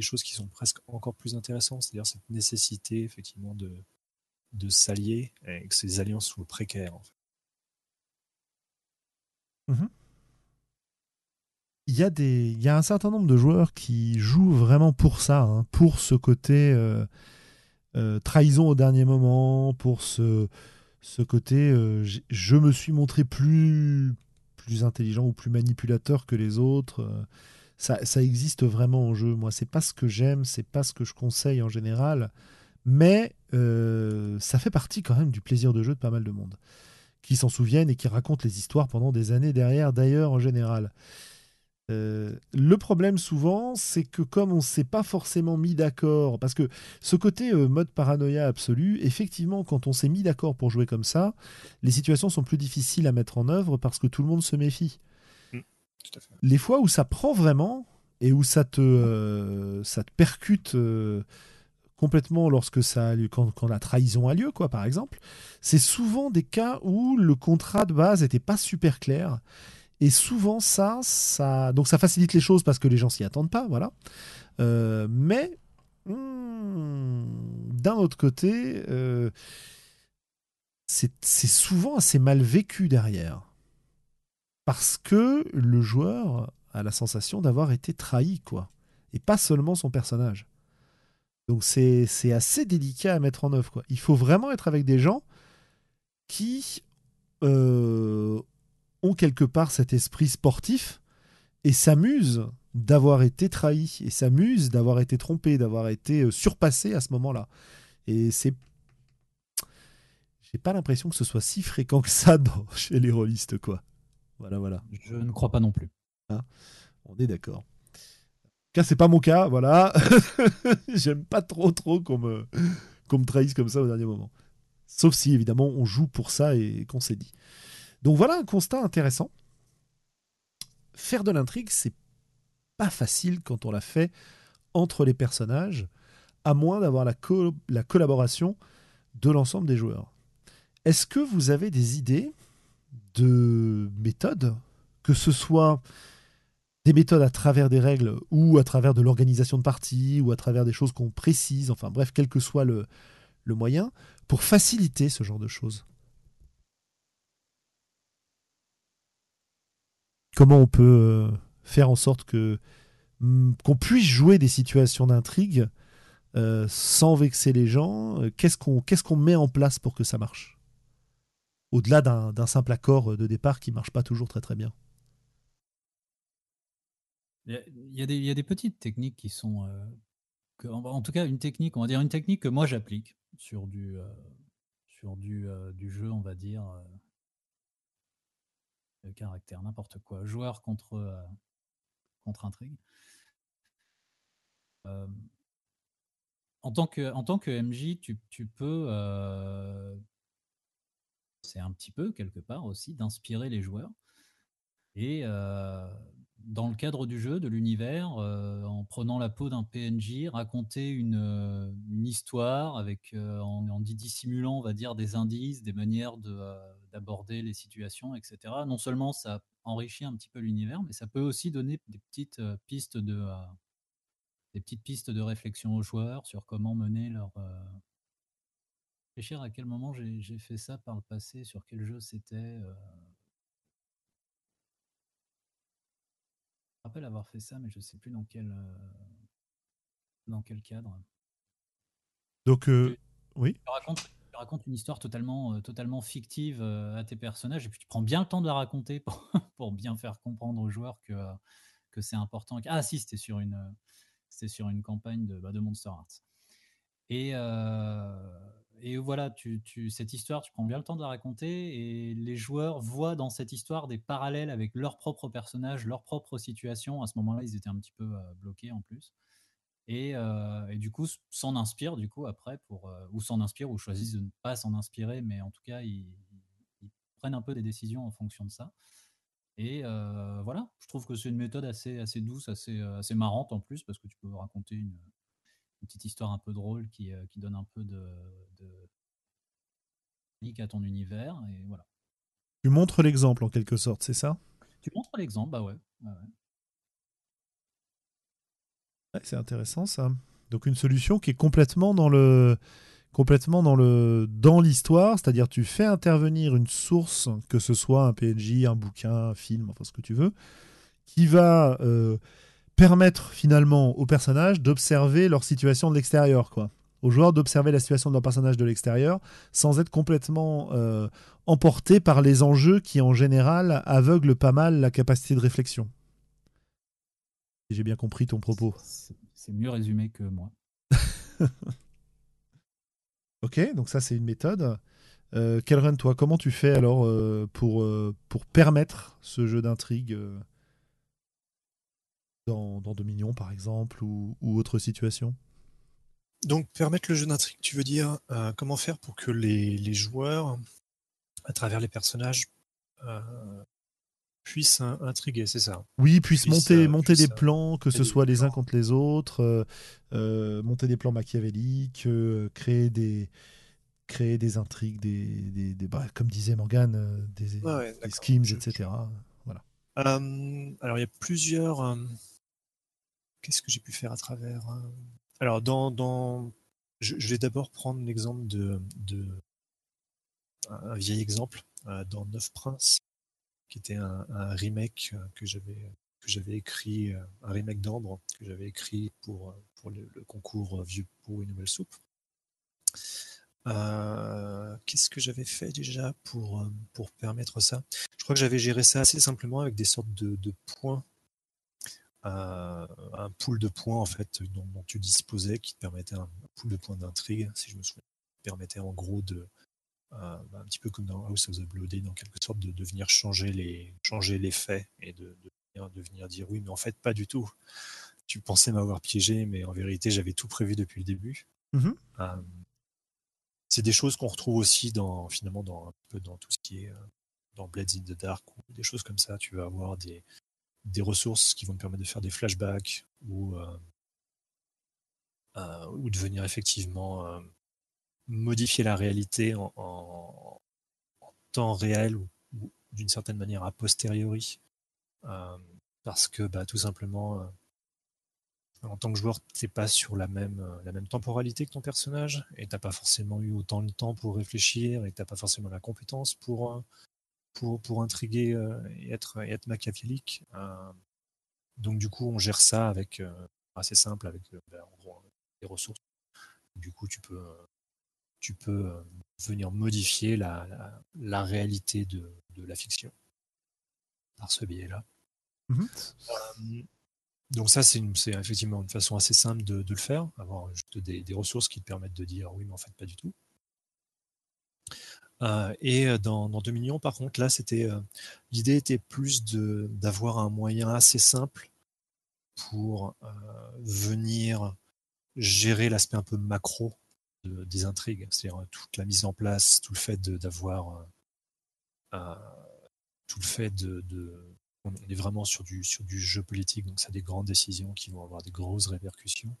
choses qui sont presque encore plus intéressantes, c'est-à-dire cette nécessité effectivement de, s'allier et que ces alliances soient précaires. Mmh il y, a un certain nombre de joueurs qui jouent vraiment pour ça, hein, pour ce côté euh, euh, trahison au dernier moment, pour ce, côté euh, je me suis montré plus intelligent ou plus manipulateur que les autres. Ça, existe vraiment en jeu. Moi, c'est pas ce que j'aime, c'est pas ce que je conseille en général, mais ça fait partie quand même du plaisir de jeu de pas mal de monde qui s'en souviennent et qui racontent les histoires pendant des années derrière, d'ailleurs, en général. Euh, le problème souvent, c'est que comme on ne s'est pas forcément mis d'accord, parce que ce côté euh, mode paranoïa absolu, effectivement, quand on s'est mis d'accord pour jouer comme ça, les situations sont plus difficiles à mettre en œuvre parce que tout le monde se méfie. Les fois où ça prend vraiment et où ça te, euh, ça te percute complètement lorsque ça quand, la trahison a lieu, quoi, par exemple, c'est souvent des cas où le contrat de base n'était pas super clair et souvent, ça, ça, donc ça facilite les choses parce que les gens s'y attendent pas, voilà. Euh, mais hmm, d'un autre côté, euh, c'est souvent assez mal vécu derrière. Parce que le joueur a la sensation d'avoir été trahi, quoi. Et pas seulement son personnage. Donc c'est assez délicat à mettre en œuvre, quoi. Il faut vraiment être avec des gens qui euh, ont quelque part cet esprit sportif et s'amusent d'avoir été trahis et s'amusent d'avoir été trompés, d'avoir été euh, surpassés à ce moment-là. Et c'est j'ai pas l'impression que ce soit si fréquent que ça chez les rôlistes, quoi. Voilà, voilà. Je ne crois pas non plus. On est d'accord. Cas, c'est pas mon cas, voilà. J'aime pas trop, trop qu'on me, qu'on me trahisse comme ça au dernier moment. Sauf si, évidemment, on joue pour ça et qu'on s'est dit. Donc voilà un constat intéressant. Faire de l'intrigue, c'est pas facile quand on l'a fait entre les personnages, à moins d'avoir la, co- la collaboration de l'ensemble des joueurs. Est-ce que vous avez des idées de méthodes, que ce soit des méthodes à travers des règles ou à travers de l'organisation de parties ou à travers des choses qu'on précise, enfin bref, quel que soit le, moyen, pour faciliter ce genre de choses. Comment on peut euh, faire en sorte que hum, qu'on puisse jouer des situations d'intrigue euh, sans vexer les gens Euh, qu'est-ce qu'on met en place pour que ça marche? Au-delà d'un simple accord de départ qui marche pas toujours très très bien. Il y, a, des, petites techniques qui sont. euh, en, tout cas, une technique, on va dire une technique que moi j'applique sur du, euh, euh, jeu, on va dire. euh, de caractère, n'importe quoi. Joueur contre, euh, intrigue. Euh, en, tant que, en MJ, tu peux. C'est un petit peu, quelque part aussi, d'inspirer les joueurs. Et euh, dans le cadre du jeu, de l'univers, euh, en prenant la peau d'un PNJ, raconter une, euh, une histoire avec, en, dissimulant, va dire, des indices, des manières de, d'aborder les situations, etc. Non seulement ça enrichit un petit peu l'univers, mais ça peut aussi donner des petites pistes de, des petites pistes de réflexion aux joueurs sur comment mener leur. Réfléchir à quel moment j'ai, fait ça par le passé, sur quel jeu c'était. euh, Je me rappelle avoir fait ça, mais je ne sais plus dans quel, euh, dans quel cadre. Donc, euh, oui. Tu racontes, tu racontes une histoire totalement, euh, totalement fictive euh, à tes personnages, et puis tu prends bien le temps de la raconter pour, pour bien faire comprendre aux joueurs que, que c'est important. Ah si, c'était sur une, c'était sur une campagne de, bah, de Monster Hearts. Et, et voilà, tu, cette histoire, tu prends bien le temps de la raconter et les joueurs voient dans cette histoire des parallèles avec leurs propres personnages, leur propre situation. À ce moment-là, ils étaient un petit peu euh, bloqués en plus. Et, euh, du coup, s'en inspirent du coup après euh, ou s'en inspirent ou choisissent de ne pas s'en inspirer, mais en tout cas, ils, prennent un peu des décisions en fonction de ça. Et voilà, je trouve que c'est une méthode assez, douce, assez marrante en plus, parce que tu peux raconter une, une petite histoire un peu drôle qui, euh, qui donne un peu de, de à ton univers. Et voilà. Tu montres l'exemple en quelque sorte, c'est ça? Tu montres l'exemple, bah ouais. ouais, ouais. Ouais, C'est intéressant ça. Donc une solution qui est complètement dans le complètement dans le dans l'histoire, c'est-à-dire tu fais intervenir une source, que ce soit un PNJ, un bouquin, un film, enfin ce que tu veux, qui va euh, permettre finalement aux personnages d'observer leur situation de l'extérieur, quoi. Aux joueurs d'observer la situation de leur personnage de l'extérieur sans être complètement euh, emporté par les enjeux qui en général aveuglent pas mal la capacité de réflexion. J'ai bien compris ton propos. C'est mieux résumé que moi. Ok, donc ça c'est une méthode. Euh, Kelren, toi, comment tu fais alors euh, pour, euh, pour permettre ce jeu d'intrigue dans, dans Dominion par exemple ou, ou autre situation Donc, permettre le jeu d'intrigue, tu veux dire euh, comment faire pour que les, les joueurs, à travers les personnages, euh, puissent in- intriguer, c'est ça? Oui, puisse Puisse, monter, euh, monter des plans, que ce soit les uns contre les autres, monter des plans machiavéliques, créer des créer des intrigues, des, des, des- bah, comme disait Morgane, des, ouais, des schemes, etc. Voilà. Alors, il y a plusieurs. Qu'est-ce que j'ai pu faire à travers euh, Alors, dans. Je, vais d'abord prendre l'exemple de, un vieil exemple euh, dans Neuf Princes, qui était un, remake euh, que j'avais que j'avais écrit, euh, un remake d'Ambre que j'avais écrit pour pour le, concours Vieux pour une nouvelle soupe. Qu'est-ce que j'avais fait déjà pour, pour permettre ça? Je crois que j'avais géré ça assez simplement avec des sortes de points, euh, un pool de points en fait dont, dont tu disposais qui te permettait un, pool de points d'intrigue, si je me souviens, qui permettait en gros de bah, un petit peu comme dans House of the Blooded, en quelque sorte, de, de venir changer les, changer les faits et de, de, venir, dire oui, mais en fait, pas du tout. Tu pensais m'avoir piégé, mais en vérité, j'avais tout prévu depuis le début. Mhm. c'est des choses qu'on retrouve aussi dans, finalement, dans, un peu dans tout ce qui est dans Blades in the Dark ou des choses comme ça. Tu vas avoir des, des ressources qui vont te permettre de faire des flashbacks ou, euh, ou de venir effectivement euh, modifier la réalité en, temps réel ou, d'une certaine manière a posteriori. Euh, parce que bah, tout simplement, en tant que joueur, tu n'es pas sur la même, la même temporalité que ton personnage et tu n'as pas forcément eu autant de temps pour réfléchir et tu n'as pas forcément la compétence pour, pour, pour intriguer et, être, et être machiavélique. donc du coup, on gère ça avec assez simple avec bah, en gros, des ressources. Du coup, tu peux, tu peux euh, venir modifier la, la, réalité de, de, la fiction par ce biais-là. Mhm. Euh, donc ça, c'est effectivement une façon assez simple de, de le faire, avoir juste des, des, ressources qui te permettent de dire oui, mais en fait pas du tout. Euh, et dans, dans, Dominion, par contre, là, c'était l'idée était plus d'avoir un moyen assez simple pour venir gérer l'aspect un peu macro des intrigues, c'est-à-dire toute la mise en place, tout le fait d'avoir euh, euh, tout le fait de, on est vraiment sur du sur du jeu politique, donc ça a des grandes décisions qui vont avoir des grosses répercussions.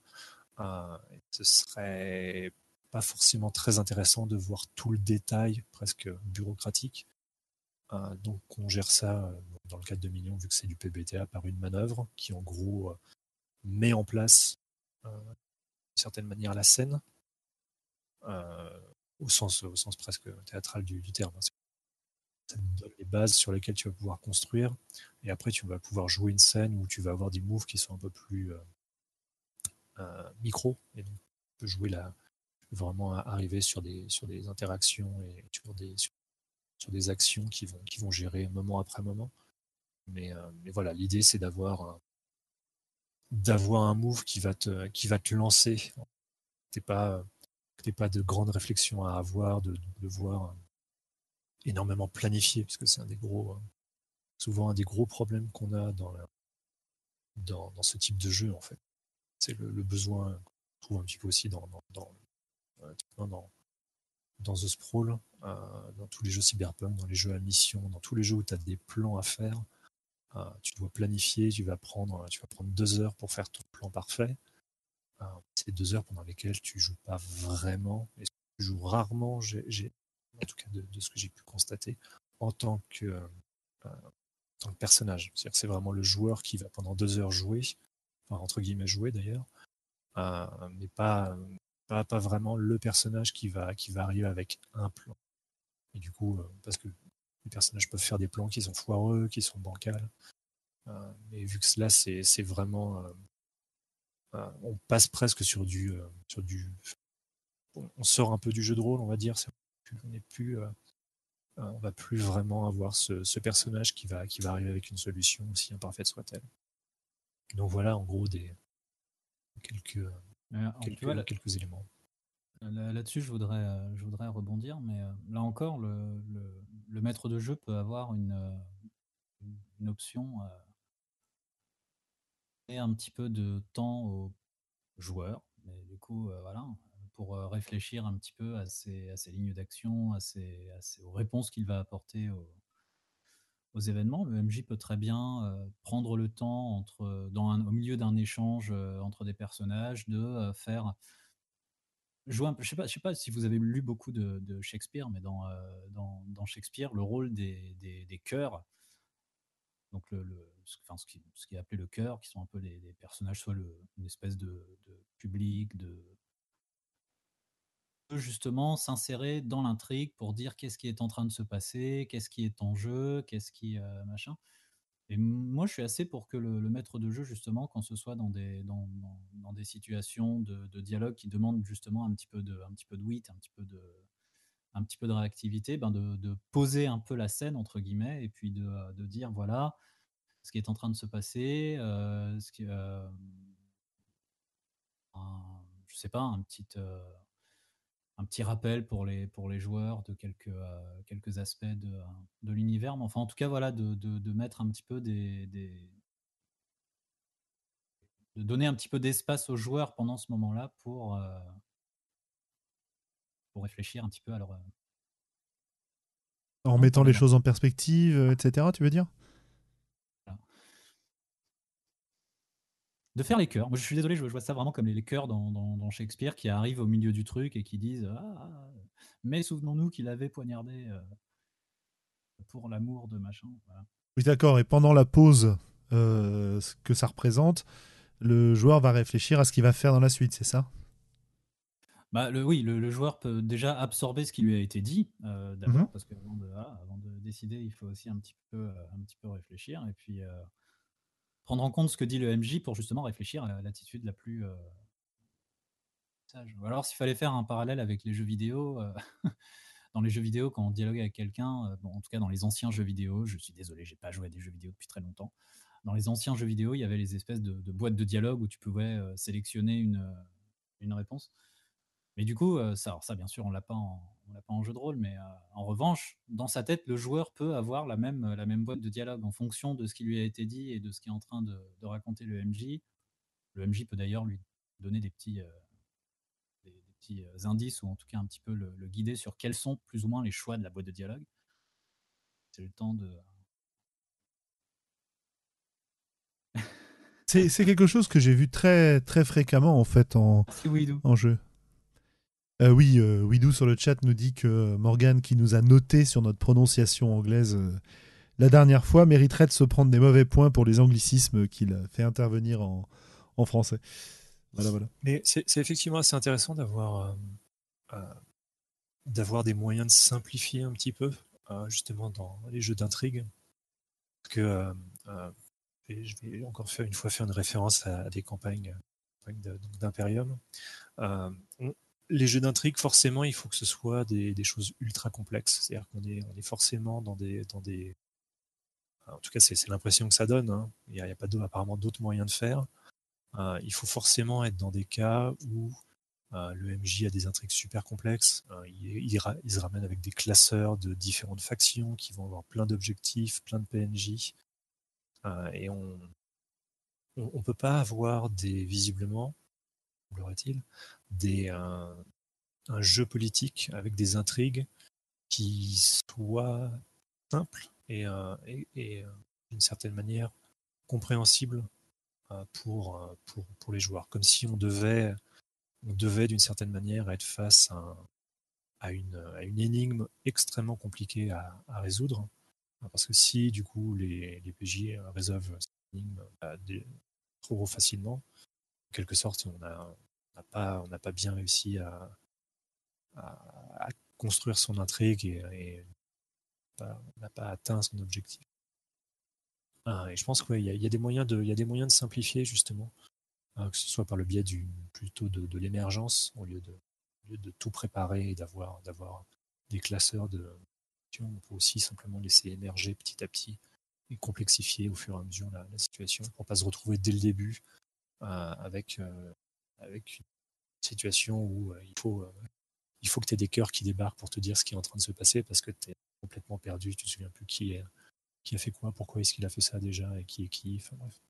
Euh, ce serait pas forcément très intéressant de voir tout le détail presque bureaucratique. donc on gère ça dans le cadre de Millions, vu que c'est du PBTA par une manœuvre qui en gros met en place certaine manière la scène, euh, au, sens, au sens presque théâtral du, terme. Donne les bases sur lesquelles tu vas pouvoir construire, et après tu vas pouvoir jouer une scène où tu vas avoir des moves qui sont un peu plus euh, euh, micro, et donc tu peux jouer là, vraiment arriver sur des, sur des interactions et sur des, sur, des actions qui vont, qui vont gérer moment après moment. Mais, mais voilà, l'idée c'est d'avoir d'avoir un move qui va te, qui va te lancer. T'es pas, pas de grandes réflexions à avoir, de, devoir énormément planifier, parce que c'est un des gros, souvent un des gros problèmes qu'on a dans, dans, ce type de jeu, en fait. C'est le, besoin qu'on trouve un petit peu aussi dans, dans, dans The Sprawl, euh, dans tous les jeux cyberpunk, dans les jeux à mission, dans tous les jeux où tu as des plans à faire. Euh, tu dois planifier, tu vas prendre, tu vas prendre deux heures pour faire ton plan parfait. Euh, c'est deux heures pendant lesquelles tu joues pas vraiment, et tu joues rarement, en tout cas de, ce que j'ai pu constater, en tant que, euh, personnage. C'est-à-dire c'est vraiment le joueur qui va pendant deux heures jouer, enfin, entre guillemets jouer d'ailleurs, mais pas, pas, pas, vraiment le personnage qui va, qui va arriver avec un plan. Et du coup, parce que les personnages peuvent faire des plans qui sont foireux, qui sont bancals. Euh, mais vu que là, c'est vraiment. Euh, euh, on passe presque sur du. sur du on sort un peu du jeu de rôle, on va dire. On n'est plus. on va plus vraiment avoir ce, personnage qui va, qui va arriver avec une solution, aussi imparfaite soit-elle. Donc voilà, en gros, des quelques, quelques, quelques éléments. Là-dessus, je voudrais, je voudrais rebondir, mais là encore, le, le maître de jeu peut avoir une, euh, une option et un petit peu de temps aux joueurs. Mais du coup, euh, voilà, pour euh, réfléchir un petit peu à ces, à ces lignes d'action, à ces, à aux réponses qu'il va apporter aux, aux, événements. Le MJ peut très bien prendre le temps entre, dans un, au milieu d'un échange entre des personnages de faire je ne sais, pas, je sais pas si vous avez lu beaucoup de, Shakespeare, mais dans, euh, dans, Shakespeare, le rôle des, des, chœurs, donc le, ce, qui, est appelé le chœur, qui sont un peu des, personnages, soit le, une espèce de, public, de justement s'insérer dans l'intrigue pour dire qu'est-ce qui est en train de se passer, qu'est-ce qui est en jeu, qu'est-ce qui euh, machin. Et moi, je suis assez pour que le, maître de jeu, justement, quand ce soit dans des, dans, dans, des situations de, dialogue qui demandent justement un petit peu de, un petit peu wit, un petit peu de, un petit peu de réactivité, ben de, de, poser un peu la scène, entre guillemets, et puis de, de, dire, voilà, ce qui est en train de se passer, euh, ce qui, euh, je sais pas, un petit, euh, un petit rappel pour les, pour les joueurs de quelques, euh, quelques aspects de, de l'univers. Mais enfin, en tout cas, voilà, de, de, de mettre un petit peu des, des de donner un petit peu d'espace aux joueurs pendant ce moment-là pour, euh, pour réfléchir un petit peu à leur. En mettant les choses en perspective, euh, etc., tu veux dire? De faire les chœurs. Moi, je suis désolé, je vois ça vraiment comme les, chœurs dans, Shakespeare qui arrivent au milieu du truc et qui disent ah, Mais souvenons-nous qu'il avait poignardé euh, pour l'amour de machin. Oui, d'accord. Et pendant la pause euh, que ça représente, le joueur va réfléchir à ce qu'il va faire dans la suite, c'est ça? Bah, le, oui, le, joueur peut déjà absorber ce qui lui a été dit euh, d'abord, mhm. parce qu'avant de, avant de décider, il faut aussi un petit peu, un petit peu réfléchir. Et puis, prendre en compte ce que dit le MJ pour justement réfléchir à l'attitude la plus euh, sage. Ou alors s'il fallait faire un parallèle avec les jeux vidéo, euh, dans les jeux vidéo quand on dialogue avec quelqu'un, euh, en tout cas dans les anciens jeux vidéo, je suis désolé, j'ai pas joué à des jeux vidéo depuis très longtemps. Dans les anciens jeux vidéo, il y avait les espèces de, boîtes de dialogue où tu pouvais sélectionner une, réponse. Mais du coup, ça, ça bien sûr, on l'a pas en, on l'a pas en jeu de rôle, mais euh, en revanche, dans sa tête, le joueur peut avoir la même, la même boîte de dialogue en fonction de ce qui lui a été dit et de ce qui est en train de, raconter le MJ. Le MJ peut d'ailleurs lui donner des petits, euh, des, petits euh, indices ou en tout cas un petit peu le, guider sur quels sont plus ou moins les choix de la boîte de dialogue. C'est le temps de. C'est quelque chose que j'ai vu très, très fréquemment en fait en, en jeu. Euh, oui, euh, Widou sur le chat nous dit que Morgan, qui nous a noté sur notre prononciation anglaise euh, la dernière fois, mériterait de se prendre des mauvais points pour les anglicismes qu'il a fait intervenir en, français. Voilà, voilà. Mais c'est effectivement assez intéressant d'avoir des moyens de simplifier un petit peu, justement dans les jeux d'intrigue. Parce que je vais encore faire une fois faire une référence à, des campagnes d'Imperium les jeux d'intrigue, forcément, il faut que ce soit des, choses ultra complexes. C'est-à-dire qu'on est, forcément dans des, dans des. En tout cas, c'est l'impression que ça donne. Hein. Il n'y a, pas apparemment d'autres moyens de faire. Euh, il faut forcément être dans des cas où euh, le MJ a des intrigues super complexes. Euh, il, se ramène avec des classeurs de différentes factions qui vont avoir plein d'objectifs, plein de PNJ. et on ne peut pas avoir des, visiblement, semblerait-il, des, un, jeu politique avec des intrigues qui soient simples et, euh, euh, d'une certaine manière compréhensibles euh, pour, les joueurs. Comme si on devait, d'une certaine manière être face à, une, énigme extrêmement compliquée à, résoudre. Parce que si du coup les, les PJ résolvent cette énigme trop facilement, en quelque sorte, on a, n'a pas, pas bien réussi à, construire son intrigue et, on n'a pas atteint son objectif. Ah, et je pense qu'il y, a des moyens de, y a des moyens de simplifier justement, hein, que ce soit par le biais du, plutôt de, l'émergence au lieu de, de tout préparer et d'avoir, d'avoir des classeurs de. On peut aussi simplement laisser émerger petit à petit et complexifier au fur et à mesure la, situation pour pas se retrouver dès le début euh, avec euh, avec une situation où euh, il faut, euh, il faut que tu aies des cœurs qui débarquent pour te dire ce qui est en train de se passer parce que tu es complètement perdu, tu te souviens plus qui, est, qui a fait quoi, pourquoi est-ce qu'il a fait ça déjà et qui est qui. Enfin bref.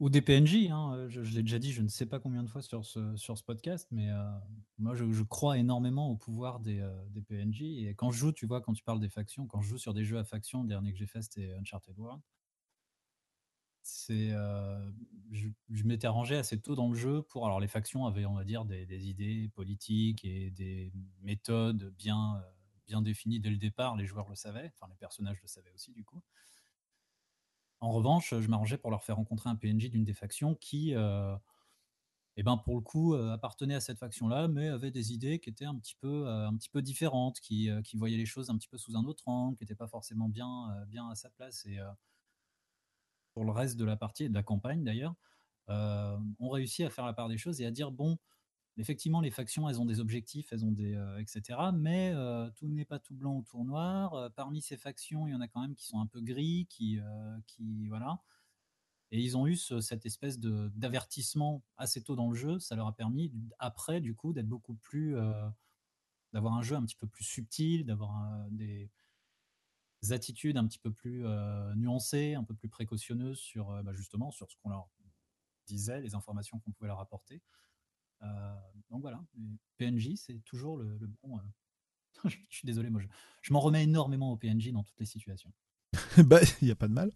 Ou des PNJ, hein, je, l'ai déjà dit, je ne sais pas combien de fois sur ce, sur ce podcast, mais euh, moi je, crois énormément au pouvoir des, des, PNJ. Et quand je joue, tu vois, quand tu parles des factions, quand je joue sur des jeux à factions, le dernier que j'ai fait c'était Uncharted World, c'est euh, je, m'étais arrangé assez tôt dans le jeu pour alors les factions avaient on va dire des, idées politiques et des méthodes bien euh, bien définies dès le départ. Les joueurs le savaient enfin les personnages le savaient aussi du coup. En revanche je m'arrangeais pour leur faire rencontrer un PNJ d'une des factions qui euh, eh ben pour le coup appartenait à cette faction là mais avait des idées qui étaient un petit peu un petit peu différentes qui, qui voyaient les choses un petit peu sous un autre angle qui n'étaient pas forcément bien bien à sa place. Et pour le reste de la partie et de la campagne d'ailleurs, euh, ont réussi à faire la part des choses et à dire bon, effectivement, les factions, elles ont des objectifs, elles ont des, euh, etc. Mais euh, tout n'est pas tout blanc ou tout noir. parmi ces factions, il y en a quand même qui sont un peu gris, qui, qui voilà. Et ils ont eu cette espèce d'avertissement assez tôt dans le jeu. Ça leur a permis après, du coup, d'être beaucoup plus d'avoir un jeu un petit peu plus subtil, d'avoir des attitudes un petit peu plus nuancées, un peu plus précautionneuses sur bah, justement sur ce qu'on leur disait, les informations qu'on pouvait leur apporter. donc voilà, PNJ, c'est toujours le, bon. je suis désolé, moi je, m'en remets énormément au PNJ dans toutes les situations. bah, il n'y a pas de mal.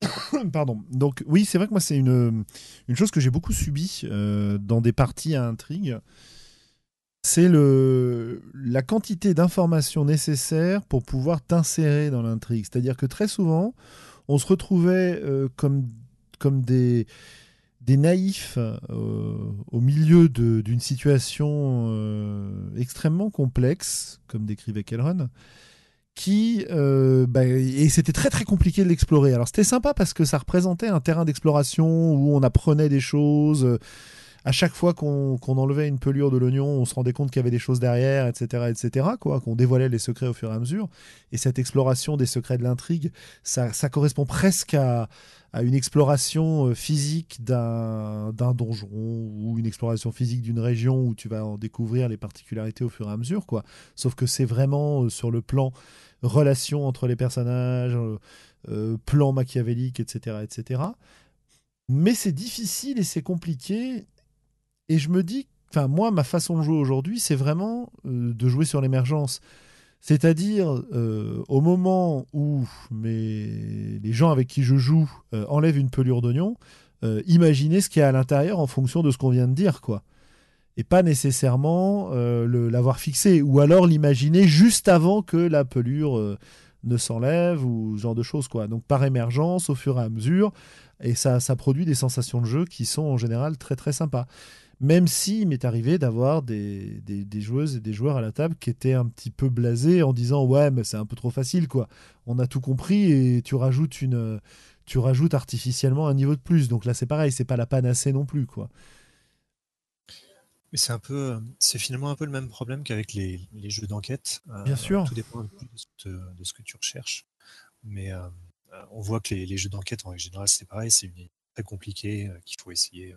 Pardon. Donc oui, c'est vrai que moi c'est une, une chose que j'ai beaucoup subi dans des parties à intrigue c'est le, la quantité d'informations nécessaires pour pouvoir t'insérer dans l'intrigue. C'est-à-dire que très souvent, on se retrouvait euh, comme, comme des, des naïfs euh, au milieu d'une situation euh, extrêmement complexe, comme décrivait Kelron, qui bah, et c'était très très compliqué de l'explorer. Alors c'était sympa parce que ça représentait un terrain d'exploration où on apprenait des choses à chaque fois qu'on enlevait une pelure de l'oignon, on se rendait compte qu'il y avait des choses derrière, etc., etc., quoi, qu'on dévoilait les secrets au fur et à mesure. Et cette exploration des secrets de l'intrigue, ça, correspond presque à, une exploration euh, physique d'un donjon ou une exploration physique d'une région où tu vas en découvrir les particularités au fur et à mesure, quoi. Sauf que c'est vraiment euh, sur le plan relation entre les personnages, euh, plan machiavélique, etc., etc. Mais c'est difficile et c'est compliqué et je me dis, enfin moi, ma façon de jouer aujourd'hui, c'est vraiment euh, de jouer sur l'émergence. C'est-à-dire, euh, au moment où mes... les gens avec qui je joue euh, enlèvent une pelure d'oignon, imaginez ce qu'il y a à l'intérieur en fonction de ce qu'on vient de dire, quoi. Et pas nécessairement l'avoir fixé, ou alors l'imaginer juste avant que la pelure ne s'enlève, ou ce genre de choses, quoi. Donc par émergence, au fur et à mesure, et ça, ça produit des sensations de jeu qui sont en général très très sympas. Même s'il m'est arrivé d'avoir des, des, joueuses et des joueurs à la table qui étaient un petit peu blasés en disant ouais mais c'est un peu trop facile quoi. On a tout compris et tu rajoutes une tu rajoutes artificiellement un niveau de plus. Donc là c'est pareil, c'est pas la panacée non plus quoi. Mais c'est un peu, c'est finalement un peu le même problème qu'avec les, les, jeux d'enquête. Euh, Bien sûr. Tout dépend de, de, ce que tu recherches. Mais euh, on voit que les, les jeux d'enquête en général c'est pareil, c'est très compliqué euh, qu'il faut essayer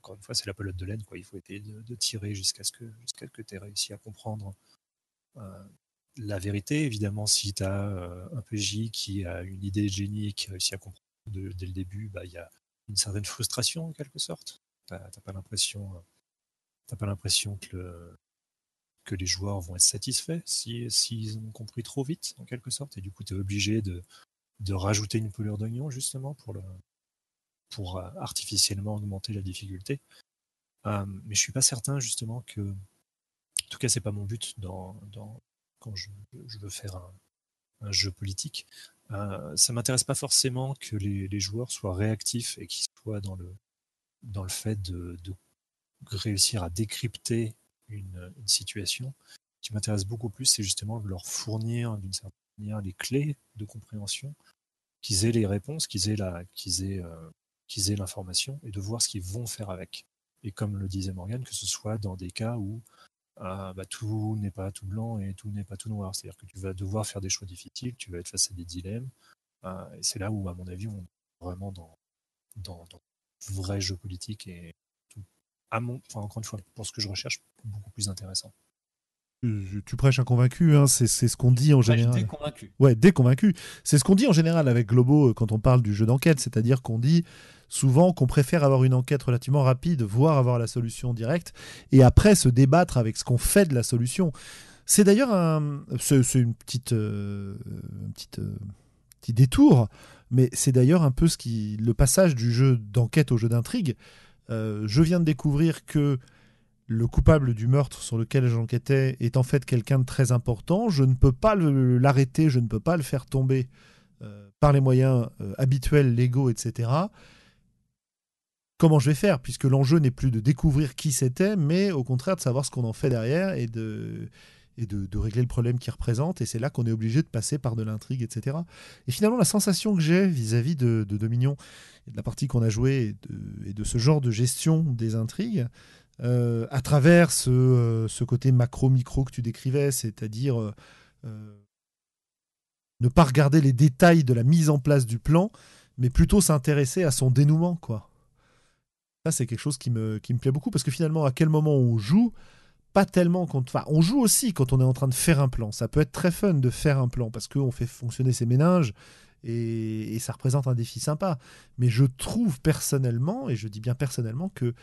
encore une fois, c'est la pelote de laine. Il faut essayer de, tirer jusqu'à ce que, jusqu'à que tu aies réussi à comprendre euh, la vérité. Évidemment, si tu as euh, un PJ qui a une idée génie qui réussit à comprendre dès le début, bah, il y a une certaine frustration en quelque sorte. Tu n'as pas l'impression, pas l'impression que, que les joueurs vont être satisfaits s'ils si, ont compris trop vite en quelque sorte. Et du coup, tu es obligé de, de rajouter une pelure d'oignon justement pour le, pour euh, artificiellement augmenter la difficulté. Euh, mais je suis pas certain justement que, en tout cas, c'est pas mon but dans, quand je, veux faire un, jeu politique. Euh, ça m'intéresse pas forcément que les, joueurs soient réactifs et qu'ils soient dans le, dans le fait de, réussir à décrypter une, une situation. Ce qui m'intéresse beaucoup plus, c'est justement de leur fournir d'une certaine manière les clés de compréhension, qu'ils aient les réponses, qu'ils aient, la, qu'ils aient euh, qu'ils aient l'information et de voir ce qu'ils vont faire avec. Et comme le disait Morgan, que ce soit dans des cas où euh, bah, tout n'est pas tout blanc et tout n'est pas tout noir. C'est-à-dire que tu vas devoir faire des choix difficiles, tu vas être face à des dilemmes. Euh, et c'est là où, à mon avis, on est vraiment dans, dans, dans vrai jeu politique et tout. À mon, enfin, encore une fois, pour ce que je recherche, beaucoup plus intéressant. Tu prêches un convaincu, hein, c'est ce qu'on dit en général. Déconvaincu. Ouais, déconvaincu. C'est ce qu'on dit en général avec Globo euh, quand on parle du jeu d'enquête, c'est-à-dire qu'on dit souvent qu'on préfère avoir une enquête relativement rapide, voire avoir la solution directe, et après se débattre avec ce qu'on fait de la solution. C'est d'ailleurs un, une petite, euh, petite euh, petit détour, mais c'est d'ailleurs un peu ce qui, le passage du jeu d'enquête au jeu d'intrigue. je viens de découvrir que le coupable du meurtre sur lequel j'enquêtais est en fait quelqu'un de très important, je ne peux pas l'arrêter, je ne peux pas le faire tomber euh, par les moyens euh, habituels, légaux, etc. Comment je vais faire Puisque l'enjeu n'est plus de découvrir qui c'était, mais au contraire de savoir ce qu'on en fait derrière et de, et de, régler le problème qu'il représente. Et c'est là qu'on est obligé de passer par de l'intrigue, etc. Et finalement, la sensation que j'ai vis-à-vis de, Dominion et de la partie qu'on a jouée et de, ce genre de gestion des intrigues, euh, à travers euh, ce, côté macro-micro que tu décrivais, c'est-à-dire euh, ne pas regarder les détails de la mise en place du plan, mais plutôt s'intéresser à son dénouement. quoi. Ça, c'est quelque chose qui me, plaît beaucoup, parce que finalement, à quel moment on joue, pas tellement quand. Enfin, on joue aussi quand on est en train de faire un plan. Ça peut être très fun de faire un plan parce qu'on fait fonctionner ses méninges et, et, ça représente un défi sympa. Mais je trouve personnellement, et je dis bien personnellement, que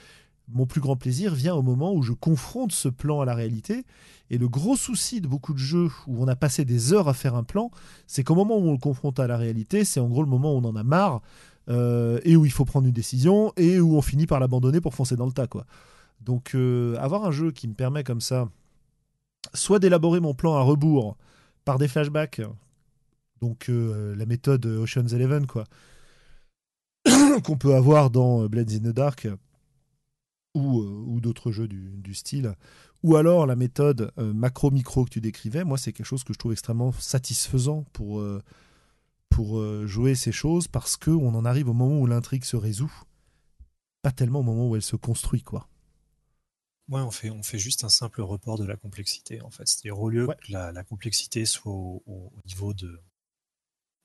mon plus grand plaisir vient au moment où je confronte ce plan à la réalité. Et le gros souci de beaucoup de jeux où on a passé des heures à faire un plan, c'est qu'au moment où on le confronte à la réalité, c'est en gros le moment où on en a marre euh, et où il faut prendre une décision et où on finit par l'abandonner pour foncer dans le tas. Quoi. Donc euh, avoir un jeu qui me permet comme ça, soit d'élaborer mon plan à rebours par des flashbacks, donc euh, la méthode Ocean's Eleven, quoi, qu'on peut avoir dans Blades in the Dark ou, ou d'autres jeux du, du, style, ou alors la méthode macro-micro que tu décrivais, moi c'est quelque chose que je trouve extrêmement satisfaisant pour pour jouer ces choses parce qu'on en arrive au moment où l'intrigue se résout, pas tellement au moment où elle se construit, quoi. Ouais, on fait, on fait juste un simple report de la complexité, en fait. C'est-à-dire, au lieu ouais. que la, la, complexité soit au, au niveau de,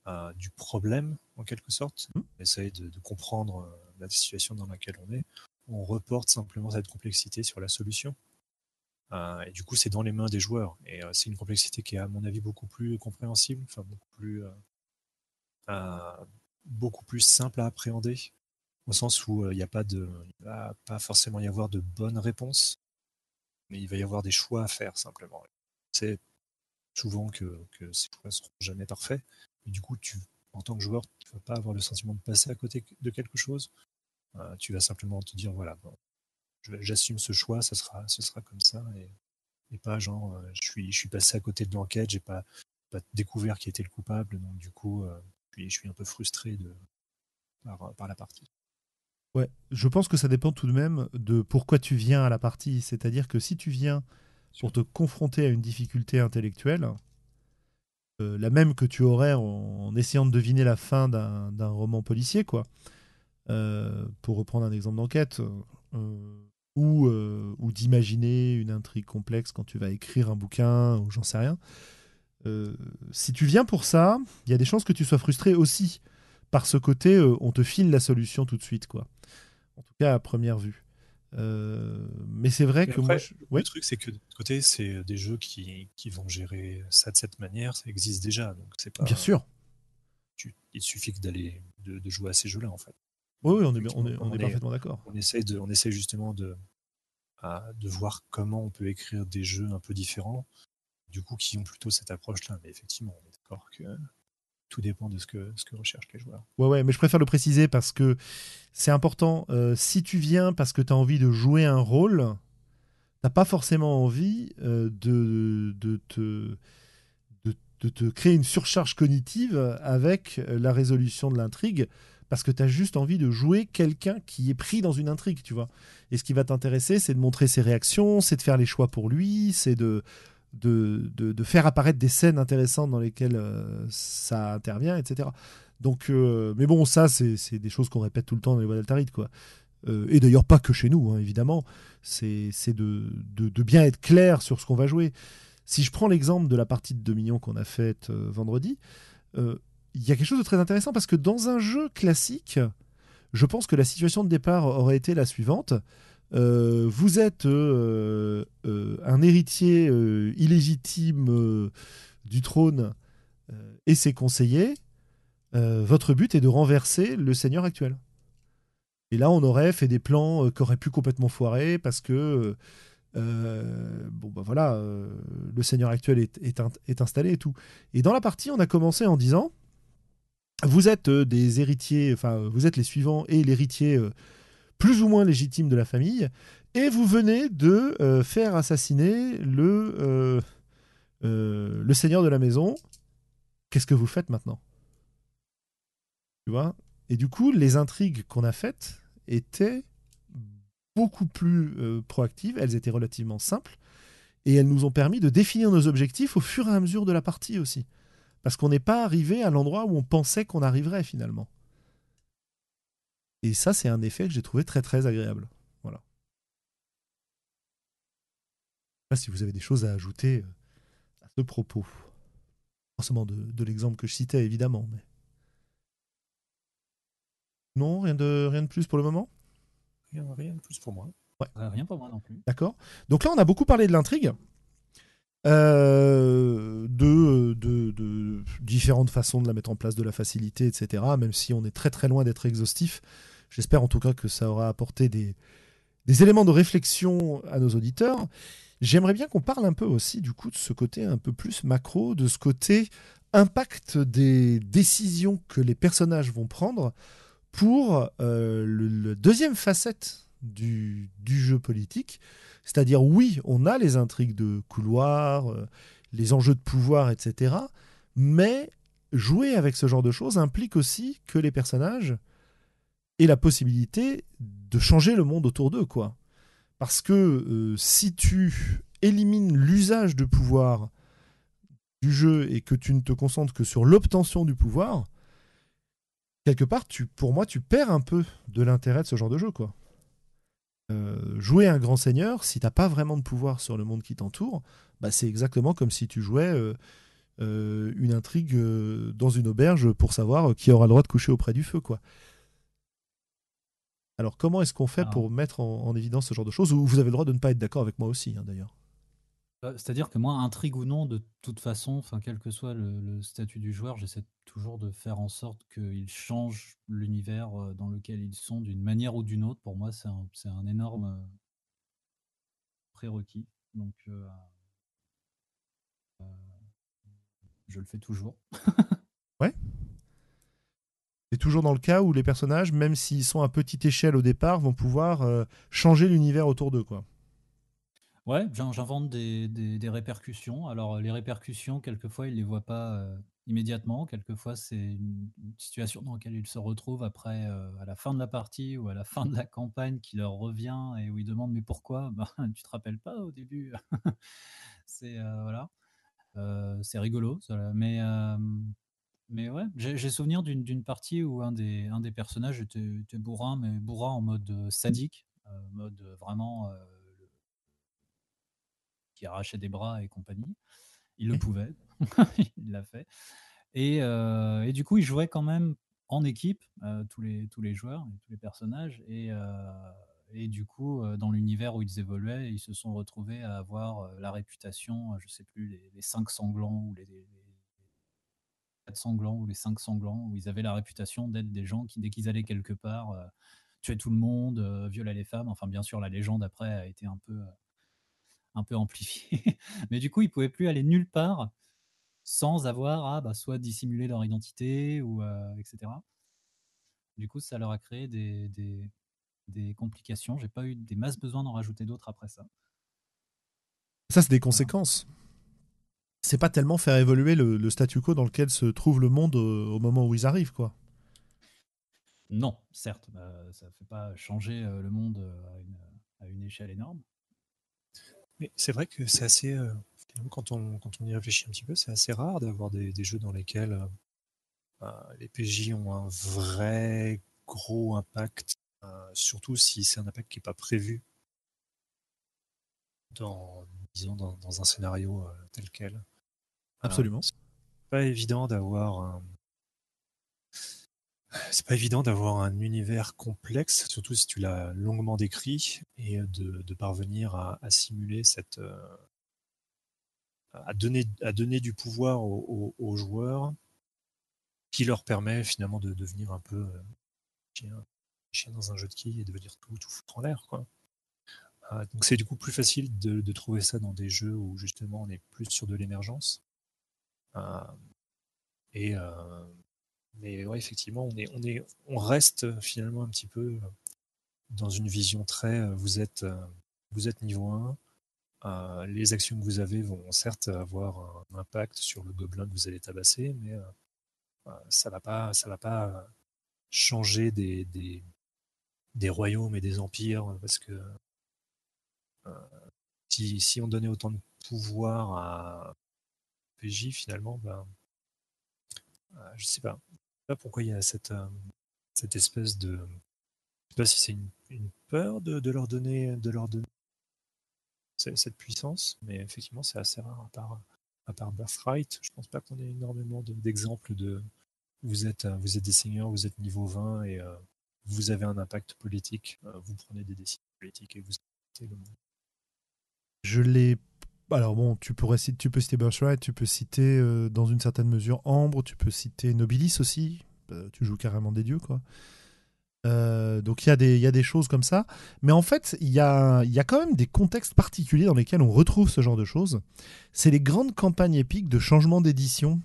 euh, du problème, en quelque sorte, mmh. on essaye de, de comprendre euh, la situation dans laquelle on est, on reporte simplement cette complexité sur la solution. Euh, et du coup, c'est dans les mains des joueurs. Et c'est une complexité qui est, à mon avis, beaucoup plus compréhensible, enfin, beaucoup plus euh, beaucoup plus simple à appréhender, au sens où il n'y a pas de, il va pas forcément y avoir de bonnes réponses, mais il va y avoir des choix à faire simplement. C'est souvent que, ces choix seront jamais parfaits, et du coup, tu, en tant que joueur, tu vas pas avoir le sentiment de passer à côté de quelque chose. Euh, tu vas simplement te dire voilà, j'assume ce choix, ça sera, ce sera comme ça, et, pas genre euh, je suis, je suis passé à côté de l'enquête, j'ai pas, pas découvert qui était le coupable, donc du coup, euh, je suis un peu frustré par, la partie. Ouais, je pense que ça dépend tout de même de pourquoi tu viens à la partie. C'est-à-dire que si tu viens pour te confronter à une difficulté intellectuelle, euh, la même que tu aurais en, essayant de deviner la fin d'un roman policier, quoi, euh, pour reprendre un exemple d'enquête, euh, ou d'imaginer une intrigue complexe quand tu vas écrire un bouquin, ou j'en sais rien. Euh, si tu viens pour ça, il y a des chances que tu sois frustré aussi par ce côté, euh, on te file la solution tout de suite, quoi. En tout cas, à première vue. Euh, mais c'est vrai mais que après, moi, je... le truc, c'est que de côté, c'est des jeux qui, qui, vont gérer ça de cette manière, ça existe déjà, donc c'est pas. Bien sûr. Tu, il suffit d'aller de, de, jouer à ces jeux-là, en fait. Oui, oui, on est, on est, on est, parfaitement d'accord. On essaie de, on essaie justement de, de voir comment on peut écrire des jeux un peu différents du coup, qui ont plutôt cette approche-là. Mais effectivement, on est d'accord que tout dépend de ce que, recherchent les joueurs. Ouais, ouais, mais je préfère le préciser parce que c'est important. Euh, si tu viens parce que tu as envie de jouer un rôle, t'as pas forcément envie euh, de, de, te, de, te créer une surcharge cognitive avec la résolution de l'intrigue parce que tu as juste envie de jouer quelqu'un qui est pris dans une intrigue, tu vois. Et ce qui va t'intéresser, c'est de montrer ses réactions, c'est de faire les choix pour lui, c'est de de, de, faire apparaître des scènes intéressantes dans lesquelles euh, ça intervient, etc. Donc, euh, mais bon, ça, c'est des choses qu'on répète tout le temps dans les voies d'Altaride, quoi. Euh, et d'ailleurs, pas que chez nous, hein, évidemment. C'est de, de, de, bien être clair sur ce qu'on va jouer. Si je prends l'exemple de la partie de Dominion qu'on a faite vendredi, il y a quelque chose de très intéressant parce que dans un jeu classique, je pense que la situation de départ aurait été la suivante. Euh, vous êtes euh, euh, un héritier illégitime du trône et ses conseillers. votre but est de renverser le seigneur actuel. Et là, on aurait fait des plans qui auraient pu complètement foirer parce que bon bah voilà, le seigneur actuel est, est, est, installé et tout. Et dans la partie, on a commencé en disant vous êtes des héritiers, enfin vous êtes les suivants et l'héritier plus ou moins légitime de la famille, et vous venez de euh, faire assassiner le, euh, euh, le seigneur de la maison. Qu'est-ce que vous faites maintenant? Tu vois? Et du coup, les intrigues qu'on a faites étaient beaucoup plus proactives, elles étaient relativement simples, et elles nous ont permis de définir nos objectifs au fur et à mesure de la partie aussi. Parce qu'on n'est pas arrivé à l'endroit où on pensait qu'on arriverait finalement. Et ça, c'est un effet que j'ai trouvé très très agréable. Voilà. Je sais pas si vous avez des choses à ajouter euh, à ce propos. Forcément de, de l'exemple que je citais, évidemment. Mais... Non, rien de, rien de plus pour le moment? Rien, rien de plus pour moi. Rien pour moi non plus. D'accord. Donc là, on a beaucoup parlé de l'intrigue. Euh, de, de, de, différentes façons de la mettre en place, de la facilité, etc. Même si on est très très loin d'être exhaustif. J'espère en tout cas que ça aura apporté des, éléments de réflexion à nos auditeurs. J'aimerais bien qu'on parle un peu aussi du de ce côté un peu plus macro, de ce côté impact des décisions que les personnages vont prendre pour euh, le, deuxième facette du, du jeu politique, c'est-à-dire, oui, on a les intrigues de couloir, euh, les enjeux de pouvoir, etc. Mais jouer avec ce genre de choses implique aussi que les personnages aient la possibilité de changer le monde autour d'eux, quoi. Parce que euh, si tu élimines l'usage de pouvoir du jeu et que tu ne te concentres que sur l'obtention du pouvoir, quelque part, tu, pour moi, tu perds un peu de l'intérêt de ce genre de jeu, quoi. Euh, jouer un grand seigneur, si t'as pas vraiment de pouvoir sur le monde qui t'entoure, bah c'est exactement comme si tu jouais euh, une intrigue dans une auberge pour savoir qui aura le droit de coucher auprès du feu, quoi. Alors comment est-ce qu'on fait pour mettre en, évidence ce genre de choses Ou vous avez le droit de ne pas être d'accord avec moi aussi, hein, d'ailleurs? C'est-à-dire que moi, intrigue ou non, de toute façon, enfin, quel que soit le, statut du joueur, j'essaie toujours de faire en sorte qu'ils changent l'univers dans lequel ils sont d'une manière ou d'une autre. Pour moi, c'est un, énorme prérequis. Donc, je le fais toujours. ouais. Toujours dans le cas où les personnages, même s'ils sont à petite échelle au départ, vont pouvoir changer l'univers autour d'eux, quoi. Ouais, j'invente des, répercussions. Alors, les répercussions, quelquefois, ils ne les voient pas euh, immédiatement. Quelquefois, c'est une, situation dans laquelle ils se retrouvent après, euh, à la fin de la partie ou à la fin de la campagne, qui leur revient et où ils demandent Mais pourquoi? Ben, Tu te rappelles pas au début? C'est euh, voilà. c'est rigolo. Mais, mais ouais, j'ai souvenir d'une partie où un des, un des personnages était, était bourrin, mais bourrin en mode sadique, mode vraiment arrachait des bras et compagnie. Il le mmh. pouvait, il l'a fait. Et, euh, et, du coup, il jouait quand même en équipe, euh, tous, les, tous les joueurs tous les personnages. Et, euh, et du coup, dans l'univers où ils évoluaient, ils se sont retrouvés à avoir la réputation, je sais plus, les, cinq sanglants ou les, les, sanglants ou les cinq sanglants, où ils avaient la réputation d'être des gens qui, dès qu'ils allaient quelque part, tuaient tout le monde, violaient les femmes. Enfin, bien sûr, la légende après a été un peu un peu amplifié. Mais du coup, ils pouvaient plus aller nulle part sans avoir à bah, soit dissimuler leur identité ou euh, etc. Du coup, ça leur a créé des, des, des complications. J'ai pas eu des masses besoin d'en rajouter d'autres après ça. Ça, c'est des conséquences. C'est pas tellement faire évoluer le, statu quo dans lequel se trouve le monde au, moment où ils arrivent, quoi. Non, certes, bah, ça fait pas changer euh, le monde euh, à une, à une échelle énorme. Mais c'est vrai que c'est assez. Euh, quand on, quand on y réfléchit un petit peu, c'est assez rare d'avoir des, jeux dans lesquels euh, euh, les PJ ont un vrai gros impact, surtout si c'est un impact qui n'est pas prévu dans, disons, dans, un scénario tel quel. Absolument. c'est pas évident d'avoir un, c'est pas évident d'avoir un univers complexe, surtout si tu l'as longuement décrit, et de, parvenir à, simuler cette. Euh, à, donner, à donner du pouvoir aux, joueurs qui leur permet finalement de devenir un peu euh, chien, dans un jeu de quilles et de venir tout, tout foutre en l'air. Quoi. Euh, donc c'est du coup plus facile de, trouver ça dans des jeux où justement on est plus sur de l'émergence. Et mais ouais, effectivement, on, est, on, est, on reste euh, finalement un petit peu euh, dans une vision très euh, vous êtes, vous êtes niveau 1. les actions que vous avez vont certes avoir un impact sur le gobelin que vous allez tabasser, mais ça ne va, pas, ça va pas changer des, des, des, royaumes et des empires parce que si, si, on donnait autant de pouvoir à Finalement, ben, je sais pas pas pourquoi il y a cette, euh, cette espèce de. Je sais pas si c'est une, peur de, leur donner, de leur donner cette puissance, mais effectivement, c'est assez rare à part, à part Birthright. Je pense pas qu'on ait énormément d'exemples de, vous êtes, euh, vous êtes des seigneurs, vous êtes niveau 20 et euh, vous avez un impact politique, vous prenez des décisions politiques et vous Je l'ai. Alors bon, tu pourrais tu peux citer Birthright, tu peux citer euh, dans une certaine mesure Ambre, tu peux citer Nobilis aussi. Euh, tu joues carrément des dieux, quoi. Euh, donc il y, a des, choses comme ça. Mais en fait, il y a, y a quand même des contextes particuliers dans lesquels on retrouve ce genre de choses. C'est les grandes campagnes épiques de changement d'édition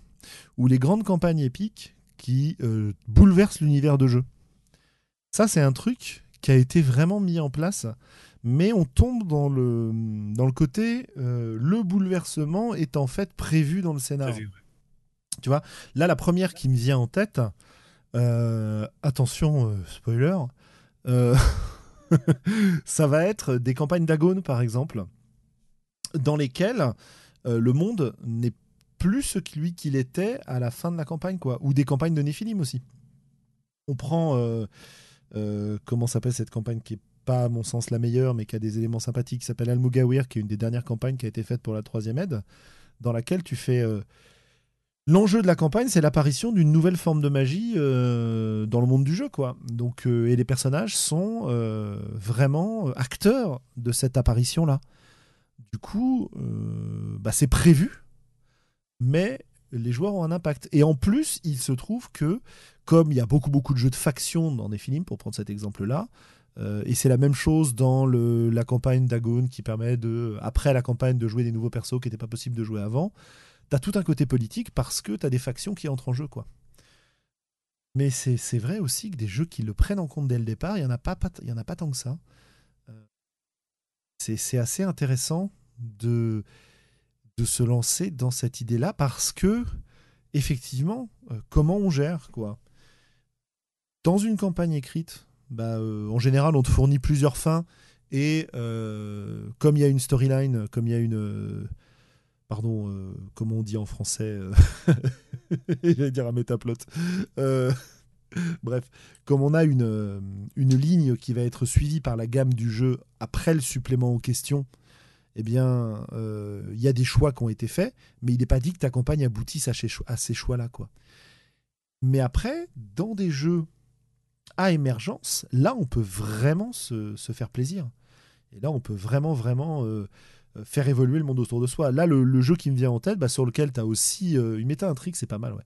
ou les grandes campagnes épiques qui bouleversent l'univers de jeu. Ça, c'est un truc qui a été vraiment mis en place mais on tombe dans le, dans le côté euh, le bouleversement est en fait prévu dans le scénario. Tu vois, là, la première qui me vient en tête, euh, attention, euh, spoiler, ça va être des campagnes d'Agone, par exemple, dans lesquelles le monde n'est plus ce lui qu'il était à la fin de la campagne, quoi. Ou des campagnes de Néphilim aussi. On prend. comment s'appelle cette campagne qui est pas à mon sens la meilleure, mais qui a des éléments sympathiques, qui s'appelle Al-Mugawir, qui est une des dernières campagnes qui a été faite pour la troisième aide, dans laquelle tu fais... Euh, l'enjeu de la campagne, c'est l'apparition d'une nouvelle forme de magie euh, dans le monde du jeu, quoi. Donc, euh, et les personnages sont vraiment acteurs de cette apparition-là. Du coup, bah, c'est prévu, mais les joueurs ont un impact. Et en plus, il se trouve que, comme il y a beaucoup beaucoup de jeux de factions dans des films, pour prendre cet exemple-là, euh, et c'est la même chose dans la campagne d'Agon qui permet de, après la campagne, de jouer des nouveaux persos qui n'étaient pas possible de jouer avant. T'as tout un côté politique parce que t'as des factions qui entrent en jeu, quoi. Mais c'est vrai aussi que des jeux qui le prennent en compte dès le départ, il n'y en, a pas, en a pas tant que ça. Euh, c'est assez intéressant de, de se lancer dans cette idée-là parce que, effectivement, euh, comment on gère, quoi? Dans une campagne écrite, bah, euh, en général, on te fournit plusieurs fins. Et euh, comme il y a une storyline, comme il y a une. Euh, pardon, comment on dit en français J'allais dire un métaplot. bref, comme on a une, une ligne qui va être suivie par la gamme du jeu après le supplément aux questions, eh bien, il y a des choix qui ont été faits, mais il n'est pas dit que ta campagne aboutisse à, ces choix-là. Mais après, dans des jeux à émergence, là, on peut vraiment se, faire plaisir. Et là, on peut vraiment, vraiment euh, euh, faire évoluer le monde autour de soi. Là, le, jeu qui me vient en tête, bah, sur lequel tu as aussi. Euh, une méta-intrigue, c'est pas mal, ouais.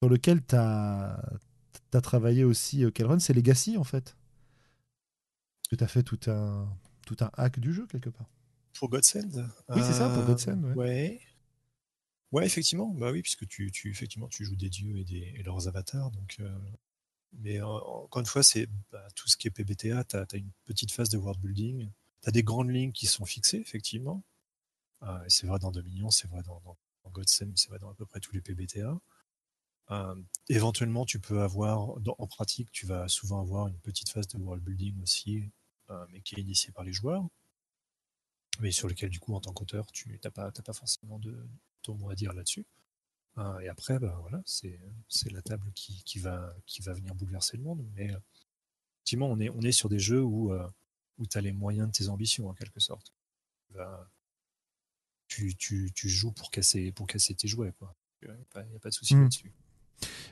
sur lequel tu as, travaillé aussi, Kelrun, c'est Legacy, en fait. que tu as fait tout un, tout un hack du jeu, quelque part. Pour Godsend Oui, c'est ça, pour Godsend. Ouais. ouais. Ouais, effectivement, bah oui, puisque tu, tu, effectivement, tu joues des dieux et, des, et leurs avatars, donc mais encore une fois, c'est bah, tout ce qui est PBTA, tu as, une petite phase de world building, tu as des grandes lignes qui sont fixées, effectivement. Euh, c'est vrai dans Dominion, c'est vrai dans, dans, c'est vrai dans à peu près tous les PBTA. Euh, éventuellement, tu peux avoir, en pratique, tu vas souvent avoir une petite phase de world building aussi, euh, mais qui est initiée par les joueurs, mais sur lequel, du coup, en tant qu'auteur, tu n'as pas, pas forcément de ton mot à dire là-dessus. Euh, et après, bah, voilà, c'est la table qui, qui, va, qui va venir bouleverser le monde. Mais euh, effectivement, on est, on est sur des jeux où, euh, où tu as les moyens de tes ambitions, en quelque sorte. tu, tu, tu, joues pour casser, pour casser tes jouets. Il n'y a, pas de souci hmm. là-dessus.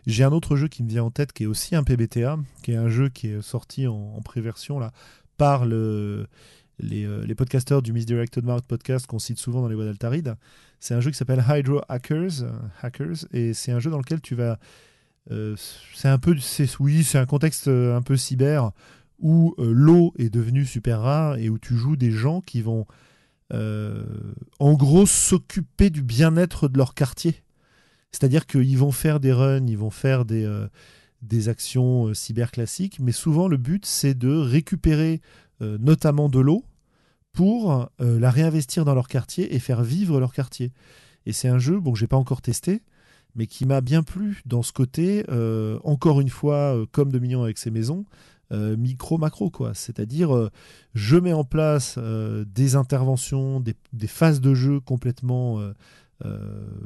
J'ai un autre jeu qui me vient en tête qui est aussi un PBTA, qui est un jeu qui est sorti en, en préversion là, par le, les, les podcasteurs du Misdirected Mark podcast qu'on cite souvent dans les voix d'Altaride. C'est un jeu qui s'appelle Hydro Hackers, euh, Hackers et c'est un jeu dans lequel tu vas. Euh, c'est un peu. Oui, c'est un contexte euh, un peu cyber où l'eau est devenue super rare et où tu joues des gens qui vont. en gros, s'occuper du bien-être de leur quartier. C'est-à-dire qu'ils vont faire des runs, ils vont faire des, des actions cyber classiques, mais souvent le but c'est de récupérer notamment de l'eau pour euh, la réinvestir dans leur quartier et faire vivre leur quartier. Et c'est un jeu bon, que j'ai pas encore testé, mais qui m'a bien plu dans ce côté, euh, encore une fois, euh, comme Dominion avec ses maisons, micro-macro. quoi. C'est-à-dire, je mets en place des interventions, des, des, phases de jeu complètement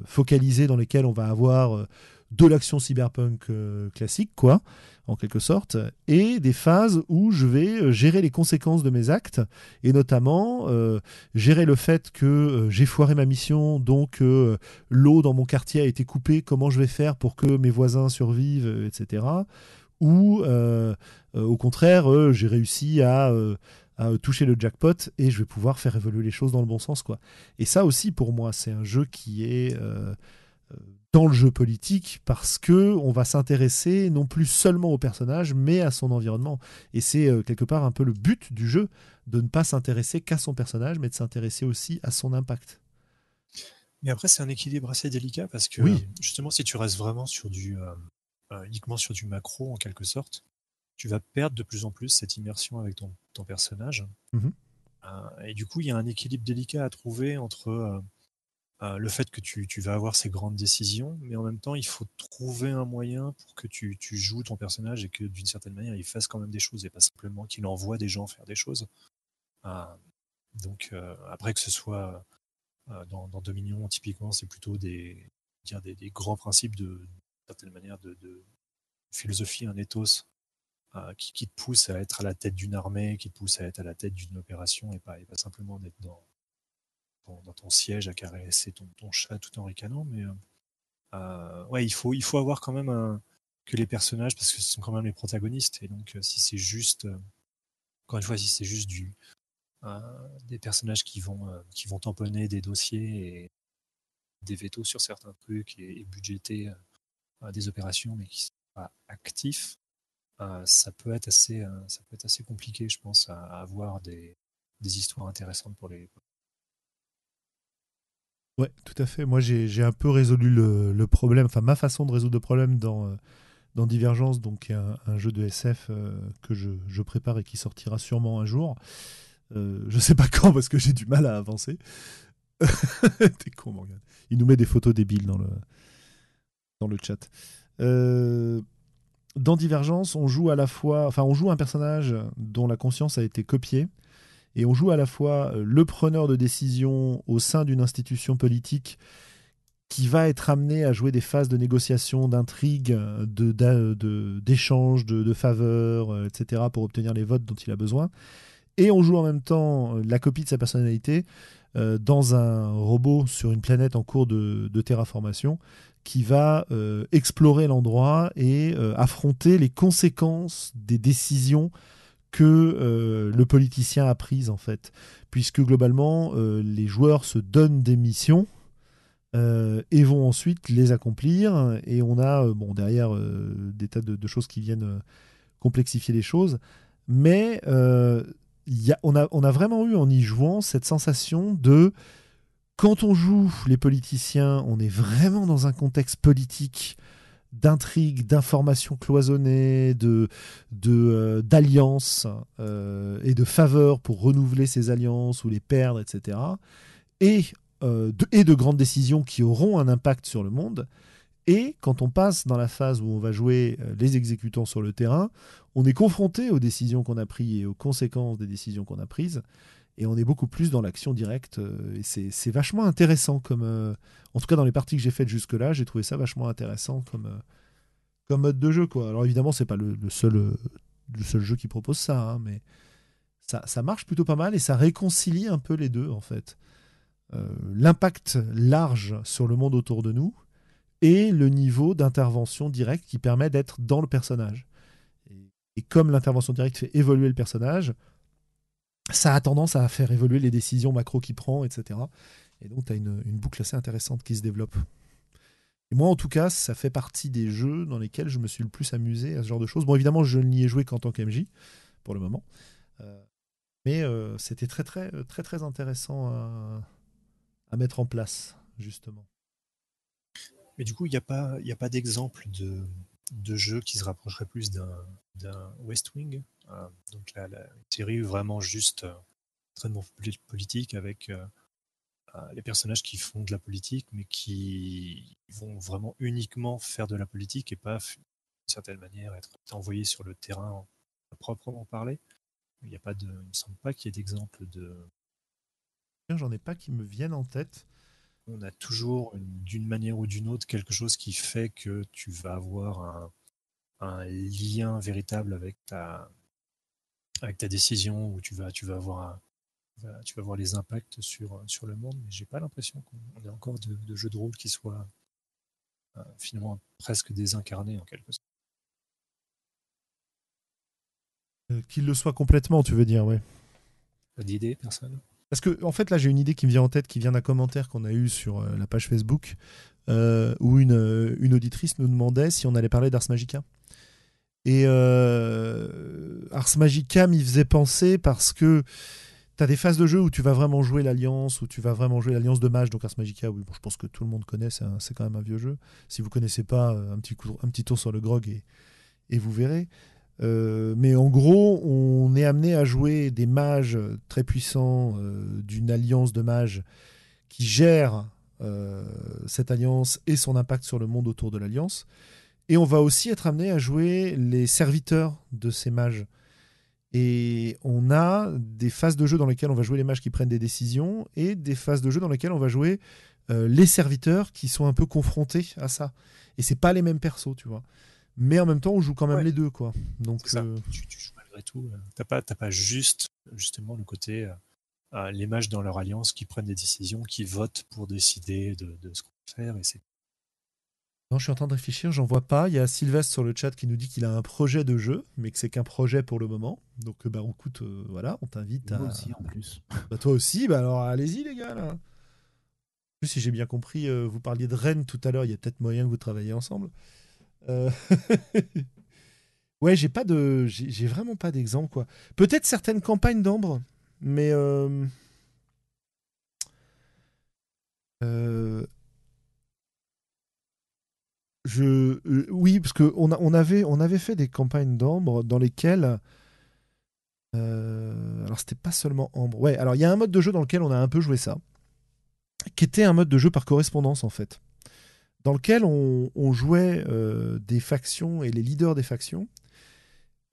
focalisées dans lesquelles on va avoir de l'action cyberpunk classique, quoi en quelque sorte, et des phases où je vais euh, gérer les conséquences de mes actes, et notamment euh, gérer le fait que euh, j'ai foiré ma mission, donc l'eau dans mon quartier a été coupée, comment je vais faire pour que mes voisins survivent, etc. Ou au contraire, j'ai réussi à toucher le jackpot et je vais pouvoir faire évoluer les choses dans le bon sens. quoi. Et ça aussi, pour moi, c'est un jeu qui est dans le jeu politique parce que on va s'intéresser non plus seulement au personnage, mais à son environnement. Et c'est euh, quelque part un peu le but du jeu, de ne pas s'intéresser qu'à son personnage, mais de s'intéresser aussi à son impact. Mais après, c'est un équilibre assez délicat parce que justement, si tu restes vraiment sur du uniquement sur du macro en quelque sorte, tu vas perdre de plus en plus cette immersion avec ton, personnage. Euh, et du coup, il y a un équilibre délicat à trouver entre euh, euh, le fait que tu, vas avoir ces grandes décisions, mais en même temps, il faut trouver un moyen pour que tu, joues ton personnage et que d'une certaine manière, il fasse quand même des choses et pas simplement qu'il envoie des gens faire des choses. donc, après que ce soit dans, Dominion, typiquement, c'est plutôt des, des, grands principes de, certaine manière de, de philosophie, un ethos euh, qui, te pousse à être à la tête d'une armée, qui te pousse à être à la tête d'une opération et pas, et pas simplement d'être dans, dans, ton siège à caresser ton, ton chat tout en ricanant. Mais euh, euh, ouais, il faut, il faut avoir quand même que les personnages, parce que ce sont quand même les protagonistes. Et donc, si c'est juste, encore une fois, si c'est juste du, des personnages qui vont, qui vont tamponner des dossiers et des vétos sur certains trucs et, budgéter des opérations, mais qui sont pas actifs, euh, ça peut être assez, euh, ça peut être assez compliqué, je pense, à, avoir des, des, histoires intéressantes pour les. Ouais, tout à fait. Moi, j'ai un peu résolu le, problème, enfin ma façon de résoudre le problème dans, euh, dans Divergence, donc un, jeu de SF que je, je, prépare et qui sortira sûrement un jour. Euh, je sais pas quand parce que j'ai du mal à avancer. T'es con, Morgan. Il nous met des photos débiles dans le, dans le chat. Euh, dans Divergence, on joue à la fois, enfin, on joue un personnage dont la conscience a été copiée, et on joue à la fois euh, le preneur de décision au sein d'une institution politique qui va être amené à jouer des phases de négociation, d'intrigue, d'échange, de, de, faveurs, euh, etc., pour obtenir les votes dont il a besoin. Et on joue en même temps euh, la copie de sa personnalité dans un robot sur une planète en cours de, de terraformation qui va euh, explorer l'endroit et euh, affronter les conséquences des décisions que euh, le politicien a prises en fait. Puisque globalement, les joueurs se donnent des missions et vont ensuite les accomplir. Et on a bon, derrière des tas de, choses qui viennent complexifier les choses. Mais y a, on, a, on a vraiment eu en y jouant cette sensation de quand on joue les politiciens, on est vraiment dans un contexte politique d'intrigue, d'informations cloisonnées, de, d'alliances euh, et de faveurs pour renouveler ces alliances ou les perdre, etc. Et, euh, de, et de grandes décisions qui auront un impact sur le monde. Et quand on passe dans la phase où on va jouer euh, les exécutants sur le terrain, on est confronté aux décisions qu'on a prises et aux conséquences des décisions qu'on a prises et on est beaucoup plus dans l'action directe. Euh, et c'est vachement intéressant comme. Euh, en tout cas, dans les parties que j'ai faites jusque-là, j'ai trouvé ça vachement intéressant comme, euh, comme mode de jeu. Quoi. Alors évidemment, c'est pas le, seul, le seul jeu qui propose ça, hein, mais ça, ça, marche plutôt pas mal et ça réconcilie un peu les deux en fait. L'impact large sur le monde autour de nous et le niveau d'intervention directe qui permet d'être dans le personnage. et comme l'intervention directe fait évoluer le personnage, ça a tendance à faire évoluer les décisions macro qu'il prend, etc. Et donc, tu as une, boucle assez intéressante qui se développe. Et moi, en tout cas, ça fait partie des jeux dans lesquels je me suis le plus amusé à ce genre de choses. Bon, évidemment, je n'y ai joué qu'en tant qu'MJ, pour le moment. Euh, mais euh, c'était très, très, très, très intéressant à, mettre en place, justement. Mais du coup, il n'y a pas, d'exemple de, jeu qui se rapprocherait plus d'un West Wing? Donc la, série vraiment juste euh, extrêmement politique avec euh, les personnages qui font de la politique, mais qui vont vraiment uniquement faire de la politique et pas, d'une certaine manière, être envoyés sur le terrain à proprement parler. Il n'y a pas de, il me semble pas qu'il y ait d'exemple de. J'en ai pas qui me viennent en tête. On a toujours, d'une manière ou d'une autre, quelque chose qui fait que tu vas avoir un, un lien véritable avec ta, avec ta décision où tu vas, tu vas avoir tu vas voir les impacts sur, sur le monde, mais j'ai pas l'impression qu'on ait encore de, jeux de rôle qui soient euh, finalement presque désincarnés en quelque sorte. Euh, qu'il le soit complètement, tu veux dire, oui. Pas d'idée, personne Parce que, en fait, là, j'ai une idée qui me vient en tête, qui vient d'un commentaire qu'on a eu sur la page Facebook, où une, une auditrice nous demandait si on allait parler d'Ars Magica. Et Ars Magica m'y faisait penser parce que tu as des phases de jeu où tu vas vraiment jouer l'Alliance, où tu vas vraiment jouer l'Alliance de Mage, donc Ars Magica, oui, je pense que tout le monde connaît, c'est quand même un vieux jeu. Si vous connaissez pas, euh, un petit, tour sur le grog et, vous verrez. Euh, mais en gros, on est amené à jouer des mages très puissants euh, d'une alliance de mages qui gèrent cette alliance et son impact sur le monde autour de l'alliance. Et on va aussi être amené à jouer les serviteurs de ces mages. Et on a des phases de jeu dans lesquelles on va jouer les mages qui prennent des décisions et des phases de jeu dans lesquelles on va jouer euh, les serviteurs qui sont un peu confrontés à ça. Et c'est pas les mêmes persos, tu vois. Mais en même temps, on joue quand même les deux, quoi. Donc, euh, tu, joues malgré tout. Euh, t'as pas, pas juste, justement, le côté les mages dans leur alliance qui prennent des décisions, qui votent pour décider de, de ce qu'on va faire. Et c'est non, je suis en train de réfléchir, j'en vois pas. Il y a Sylvestre sur le chat qui nous dit qu'il a un projet de jeu, mais que c'est qu'un projet pour le moment. Donc, bah, écoute, euh, voilà, on t'invite à. Moi aussi, en plus. Bah, toi aussi, bah alors allez-y, les gars, là. En plus, si j'ai bien compris, euh, vous parliez de Rennes tout à l'heure, il y a peut-être moyen que vous travaillez ensemble. Euh, ouais, j'ai pas de. J'ai vraiment pas d'exemple, quoi. Peut-être certaines campagnes d'ambre, mais. Euh... Euh, oui, parce qu'on on avait, on avait fait des campagnes d'Ambre dans lesquelles. Euh, alors, c'était pas seulement Ambre. Ouais, alors il y a un mode de jeu dans lequel on a un peu joué ça, qui était un mode de jeu par correspondance en fait, dans lequel on, jouait euh, des factions et les leaders des factions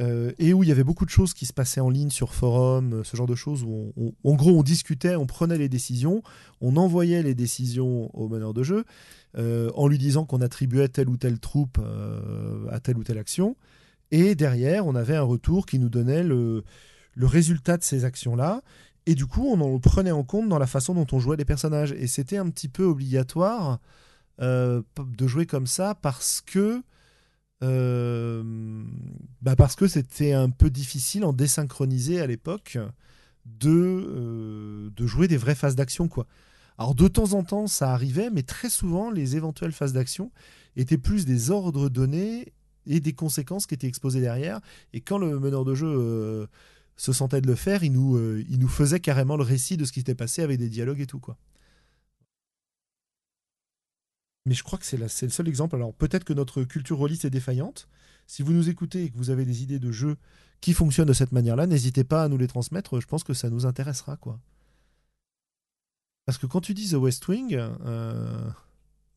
euh, et où il y avait beaucoup de choses qui se passaient en ligne sur forum, euh, ce genre de choses où en gros on discutait, on prenait les décisions, on envoyait les décisions au meneur de jeu euh, en lui disant qu'on attribuait telle ou telle troupe à telle ou telle action. Et derrière, on avait un retour qui nous donnait le, le résultat de ces actions-là. Et du coup, on en prenait en compte dans la façon dont on jouait les personnages. Et c'était un petit peu obligatoire de jouer comme ça parce que bah parce que c'était un peu difficile en désynchronisé à l'époque de, euh, de jouer des vraies phases d'action. quoi. Alors de temps en temps ça arrivait, mais très souvent les éventuelles phases d'action étaient plus des ordres donnés et des conséquences qui étaient exposées derrière. Et quand le meneur de jeu euh, se sentait de le faire, il nous, il nous faisait carrément le récit de ce qui s'était passé avec des dialogues et tout. quoi. Mais je crois que c'est le seul exemple. Alors peut-être que notre culture rôliste est défaillante. Si vous nous écoutez et que vous avez des idées de jeux qui fonctionnent de cette manière-là, n'hésitez pas à nous les transmettre. Je pense que ça nous intéressera, quoi. Parce que quand tu dis The West Wing, euh,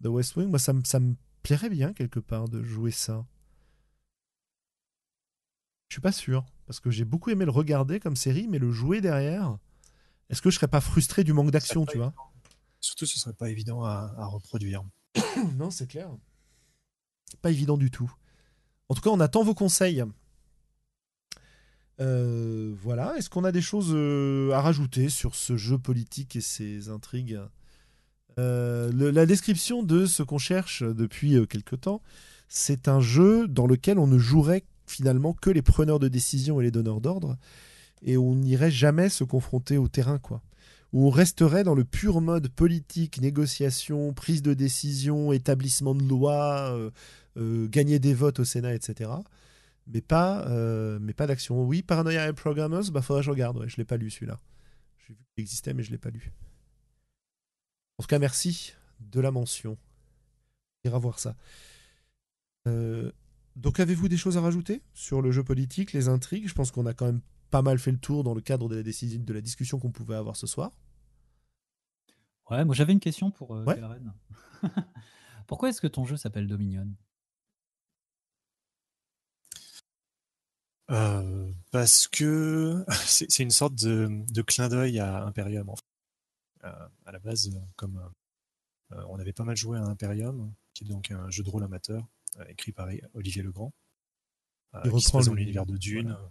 The West Wing, moi ça, ça me plairait bien quelque part de jouer ça. Je suis pas sûr parce que j'ai beaucoup aimé le regarder comme série, mais le jouer derrière, est-ce que je serais pas frustré du manque d'action, tu vois? Surtout, ce serait pas évident à reproduire. non, c'est clair. Pas évident du tout. En tout cas, on attend vos conseils. Euh, voilà. Est-ce qu'on a des choses euh, à rajouter sur ce jeu politique et ses intrigues? Euh, La description de ce qu'on cherche depuis quelque temps, c'est un jeu dans lequel on ne jouerait finalement que les preneurs de décision et les donneurs d'ordre, et on n'irait jamais se confronter au terrain, quoi où on resterait dans le pur mode politique, négociation, prise de décision, établissement de loi, euh, euh, gagner des votes au Sénat, etc. Mais pas, euh, mais pas d'action. Oui, Paranoia Programmers, bah faudrait que je regarde. Ouais, je l'ai pas lu celui-là. J'ai vu qu'il existait, mais je l'ai pas lu. En tout cas, merci de la mention. On ira voir ça. donc, avez-vous des choses à rajouter sur le jeu politique, les intrigues? Je pense qu'on a quand même pas mal fait le tour dans le cadre de la, décision, de la discussion qu'on pouvait avoir ce soir. Ouais, moi j'avais une question pour euh, Pourquoi est-ce que ton jeu s'appelle Dominion? Euh, Parce que c'est une sorte de, clin d'œil à Imperium. En fait. Euh, à la base, comme on avait pas mal joué à Imperium, qui est donc un jeu de rôle amateur écrit par Olivier Legrand, qui se passe dans l'univers de Dune. Euh,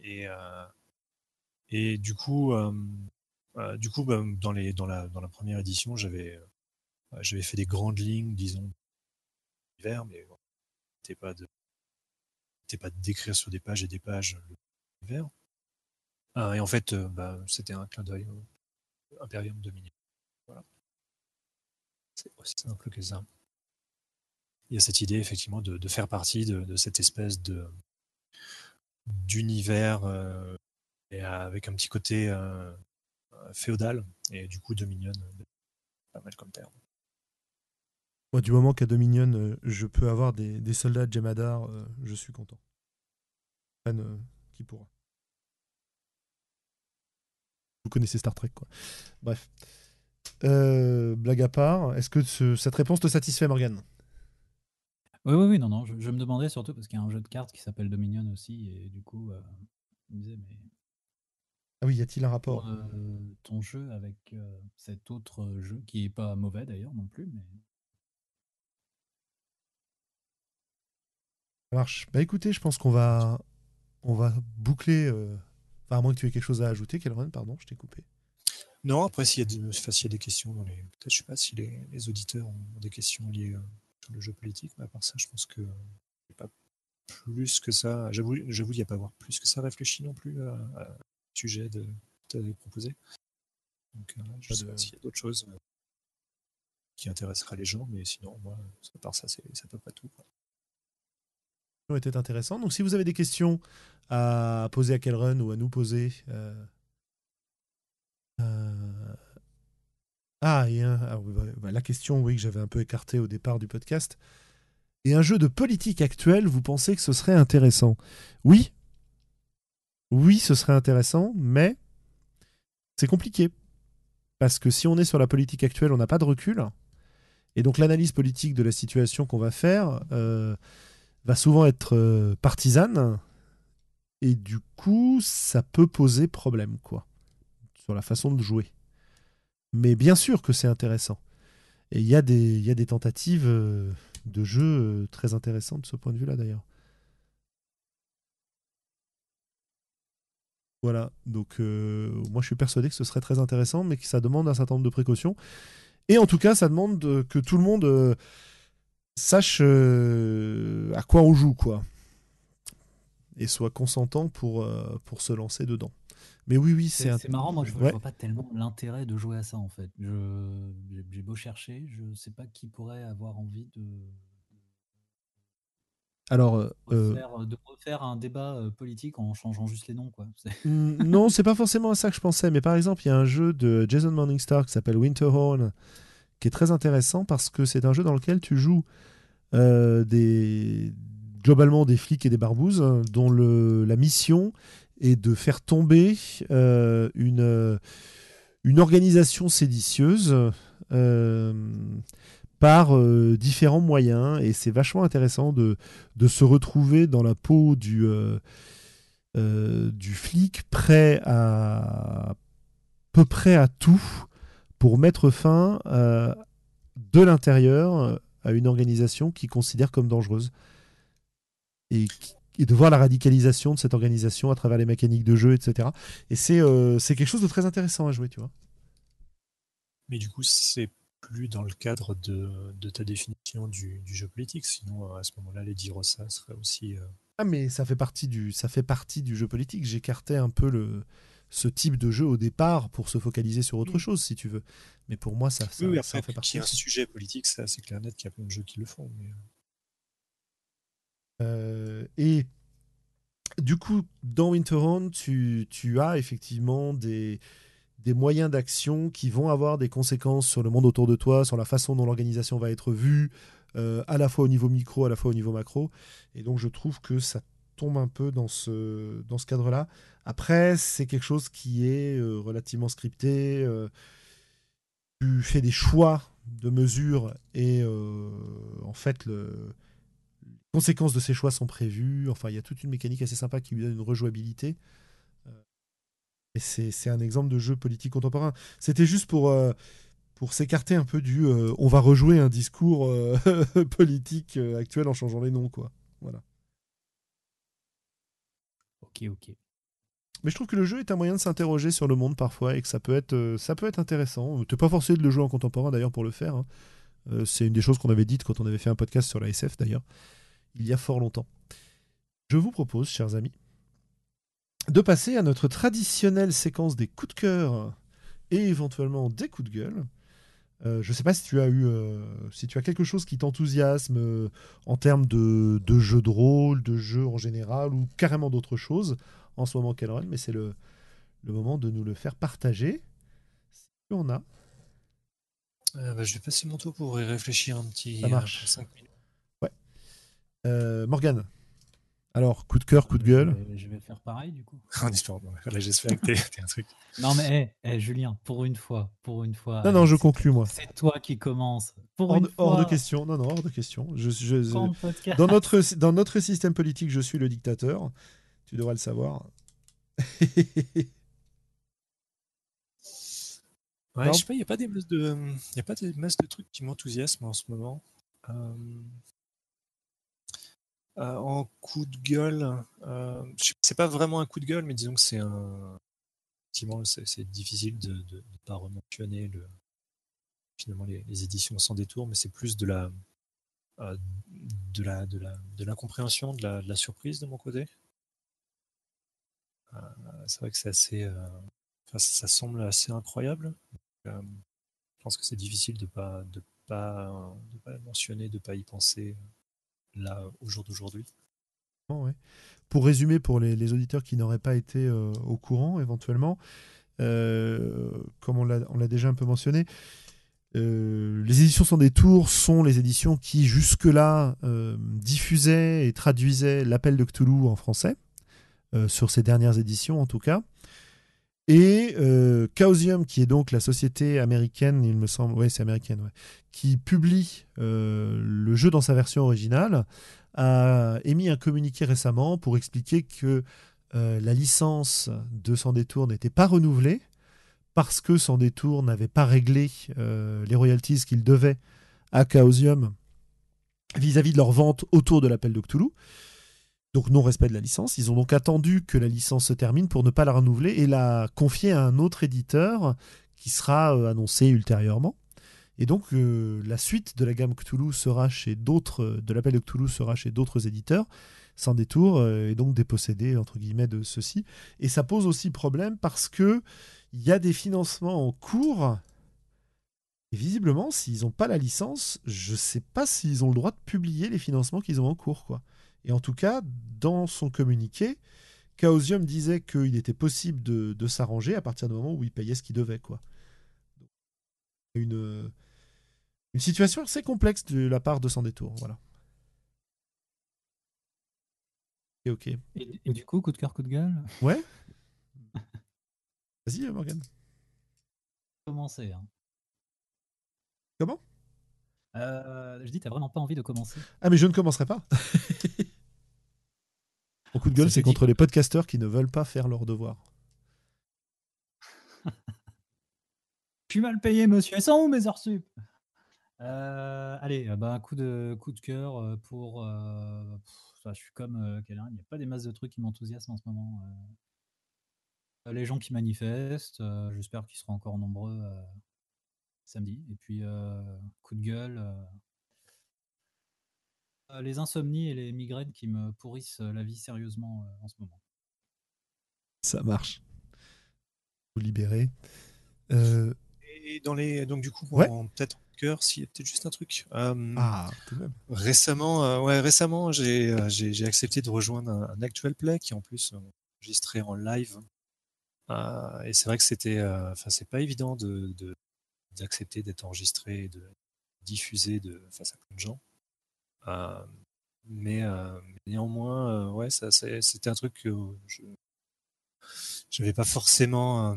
et, euh, et du coup, euh, du coup bah, dans, les, dans, la, dans la première édition, j'avais fait des grandes lignes, disons, d'hiver, mais bon, c'était pas de pas décrire sur des pages et des pages l'hiver. Euh, et en fait, euh, bah, c'était un clin d'œil au Imperium Dominion. Voilà. C'est aussi simple que ça. Il y a cette idée, effectivement, de, faire partie de, cette espèce de d'univers euh, et avec un petit côté euh, féodal. Et du coup, Dominion, pas mal comme terme. Moi, du moment qu'à Dominion, euh, je peux avoir des, soldats de Jemadar, euh, je suis content. Euh, qui pourra. Vous connaissez Star Trek, quoi. Bref. Euh, blague à part, est-ce que ce- cette réponse te satisfait, Morgan Oui, oui, oui, non, non. Je, je me demandais surtout parce qu'il y a un jeu de cartes qui s'appelle Dominion aussi, et du coup, euh, je me disais, mais Ah oui, y a-t-il un rapport? euh, ton jeu avec euh, cet autre jeu, qui est pas mauvais d'ailleurs non plus, mais Ça marche. Bah écoutez, je pense qu'on va, on va boucler. euh, Enfin, à moins que tu aies quelque chose à ajouter, Kelron, pardon, je t'ai coupé. Non, après, s'il y, a des- enfin, y a des questions, dans les... peut-être, je sais pas si les, les auditeurs ont des questions liées euh, sur le jeu politique, mais à part ça, je pense que a pas plus que ça. J'avoue, j'avoue, il n'y a pas avoir plus que ça réfléchi non plus à, à sujet de que tu proposé. Donc, euh, je sais pas s'il y a d'autres choses euh, qui intéresseraient les gens, mais sinon, moi, à part ça, c'est à peu près tout. quoi. ont été intéressants. Donc, si vous avez des questions à poser à Kelrun ou à nous poser. euh, euh, Ah, et ah, bah, la question, oui, que j'avais un peu écartée au départ du podcast. Et un jeu de politique actuel, vous pensez que ce serait intéressant? Oui. Oui, ce serait intéressant, mais c'est compliqué. Parce que si on est sur la politique actuelle, on n'a pas de recul. Et donc l'analyse politique de la situation qu'on va faire euh, va souvent être euh, partisane. Et du coup, ça peut poser problème, quoi, sur la façon de jouer. Mais bien sûr que c'est intéressant. Et il y, a des- tentatives euh, de jeu euh, très intéressantes de ce point de vue-là, d'ailleurs. Voilà, donc euh, moi je suis persuadé que ce serait très intéressant, mais que ça demande un certain nombre de précautions. Et en tout cas, ça demande que tout le monde sache à quoi on joue, quoi. Et soit consentant pour se lancer dedans. Mais oui, oui, c'est c'est marrant. Moi, je, Ouais. vois pas tellement l'intérêt de jouer à ça en fait. J'ai beau chercher, je sais pas qui pourrait avoir envie de Alors, euh, euh, refaire, de refaire un débat euh, politique en changeant juste les noms, quoi. Non, c'est pas forcément à ça que je pensais, mais par exemple, il y a un jeu de Jason Morningstar qui s'appelle Winterhorn, qui est très intéressant parce que c'est un jeu dans lequel tu joues euh, des globalement des flics et des barbouzes dont le, la mission est de faire tomber euh, une, organisation séditieuse euh, par euh, différents moyens. Et c'est vachement intéressant de, se retrouver dans la peau du, flic prêt à peu près à tout pour mettre fin de l'intérieur à une organisation qu'il considère comme dangereuse et, qui- et de voir la radicalisation de cette organisation à travers les mécaniques de jeu, etc. Et c'est euh, quelque chose de très intéressant à jouer, tu vois. Mais du coup, c'est plus dans le cadre de, de ta définition du, du jeu politique. Sinon, à ce moment-là, les ça serait aussi. euh, Ah mais ça fait partie du ça fait partie du jeu politique. J'écartais un peu le ce type de jeu au départ pour se focaliser sur autre chose si tu veux. Mais pour moi ça, ça, oui, oui, ça après, en fait partie. y ait un sujet politique, ça, c'est clair net qu'il y a plein de jeux qui le font. Mais... Euh, et du coup, dans Winterhorn, tu, tu as effectivement des, moyens d'action qui vont avoir des conséquences sur le monde autour de toi, sur la façon dont l'organisation va être vue, euh, à la fois au niveau micro, à la fois au niveau macro. Et donc, je trouve que ça tombe un peu dans ce, cadre-là. Après, c'est quelque chose qui est euh, relativement scripté. tu fais des choix de mesures et en fait, le, conséquences de ces choix sont prévues. Enfin, il y a toute une mécanique assez sympa qui lui donne une rejouabilité. Euh, Et c'est un exemple de jeu politique contemporain. C'était juste pour, euh, pour s'écarter un peu du euh, on va rejouer un discours euh, politique actuel en changeant les noms, quoi. Voilà. Ok, ok. Mais je trouve que le jeu est un moyen de s'interroger sur le monde parfois et que ça peut être, ça peut être intéressant. T'es pas forcé de le jouer en contemporain d'ailleurs pour le faire. hein. C'est une des choses qu'on avait dites quand on avait fait un podcast sur la SF d'ailleurs, il y a fort longtemps. Je vous propose, chers amis, de passer à notre traditionnelle séquence des coups de cœur et éventuellement des coups de gueule. Euh, je ne sais pas si tu as eu, euh, si tu as quelque chose qui t'enthousiasme euh, en termes de, de jeux de rôle, de jeux en général ou carrément d'autres choses en ce moment, Calren, mais c'est le, le moment de nous le faire partager. Si on a. bah, je vais passer mon tour pour y réfléchir un petit Ça marche. 5 minutes. Euh, Morgane. Alors, coup de cœur, coup de gueule. Je vais, je vais faire pareil du coup. En espérant, bon, là j'espère que t'es un truc. Non mais Julien, pour une fois, pour une fois. Non, non, je conclus, moi. C'est toi qui commence. Pour Hors une hors de question. Non, non, hors de question. Je, je- dans, notre, dans notre système politique, je suis le dictateur. Tu devrais le savoir. Ouais, Non. je sais pas, il n'y a pas des masses de, y a pas des masses de trucs qui m'enthousiasment en ce moment. Euh, en coup de gueule, euh, c'est pas vraiment un coup de gueule, mais disons que c'est un. Effectivement, c'est difficile de ne pas rementionner le, finalement les, éditions sans détour, mais c'est plus de la, euh, de la, de la, de l'incompréhension, de la, surprise de mon côté. Euh, c'est vrai que c'est assez, euh, ça semble assez incroyable. Euh, je pense que c'est difficile de pas de pas de pas mentionner, de pas y penser euh, là au jour d'aujourd'hui. Pour résumer, pour les, auditeurs qui n'auraient pas été euh, au courant éventuellement, euh, comme on l'a déjà un peu mentionné, euh, les éditions sans détour sont les éditions qui jusque-là diffusaient et traduisaient l'appel de Cthulhu en français, sur ces dernières éditions en tout cas. Et euh, Chaosium, qui est donc la société américaine, il me semble, ouais, c'est américaine, qui publie euh, le jeu dans sa version originale, a émis un communiqué récemment pour expliquer que euh, la licence de Sans Détour n'était pas renouvelée parce que Sans Détour n'avait pas réglé les royalties qu'il devait à Chaosium vis-à-vis de leur vente autour de l'appel de Cthulhu. Donc non-respect de la licence. Ils ont donc attendu que la licence se termine pour ne pas la renouveler et la confier à un autre éditeur qui sera euh, annoncé ultérieurement. Et donc euh, la suite de la gamme Cthulhu sera chez d'autres, euh, de l'appel de Cthulhu sera chez d'autres éditeurs, sans détour, et donc dépossédé entre guillemets de ceci. Et ça pose aussi problème parce que il y a des financements en cours. Et visiblement, s'ils n'ont pas la licence, je ne sais pas s'ils ont le droit de publier les financements qu'ils ont en cours, quoi. Et en tout cas, dans son communiqué, Chaosium disait qu'il était possible de, de s'arranger à partir du moment où il payait ce qu'il devait, quoi. Une, une situation assez complexe de la part de Sans Détour, voilà. Et ok. Et, et du coup, coup de cœur, coup de gueule, Ouais Vas-y, euh, Morgan. commencer. hein. Comment? Euh, je dis, t'as vraiment pas envie de commencer? Ah, mais je ne commencerai pas. Mon coup de gueule, c'est contre les podcasteurs qui ne veulent pas faire leur devoir. Je suis mal payé, monsieur. Elles sont où mes heures sup? Euh, Allez, euh, bah, un coup de, coup de cœur euh, pour. euh, pff, je suis comme euh, Kellen, il n'y a pas des masses de trucs qui m'enthousiasment en ce moment. euh. Euh, les gens qui manifestent, euh, j'espère qu'ils seront encore nombreux euh, samedi. Et puis, euh, coup de gueule. Euh, les insomnies et les migraines qui me pourrissent euh, la vie sérieusement euh, en ce moment. Ça marche. Vous libérez. Euh, Et dans les donc du coup Ouais. peut-être en cœur, s'il y a peut-être juste un truc. Euh, Ah, tout de même. Récemment, euh, ouais, récemment, j'ai euh, accepté de rejoindre un, un actual play qui en plus enregistré en live. Euh, et c'est vrai que c'était, euh, enfin, c'est pas évident de de- d'accepter d'être enregistré, et de diffuser de face à plein de gens. Euh, mais euh, néanmoins, euh, ouais, ça, c'était un truc que je j'avais pas forcément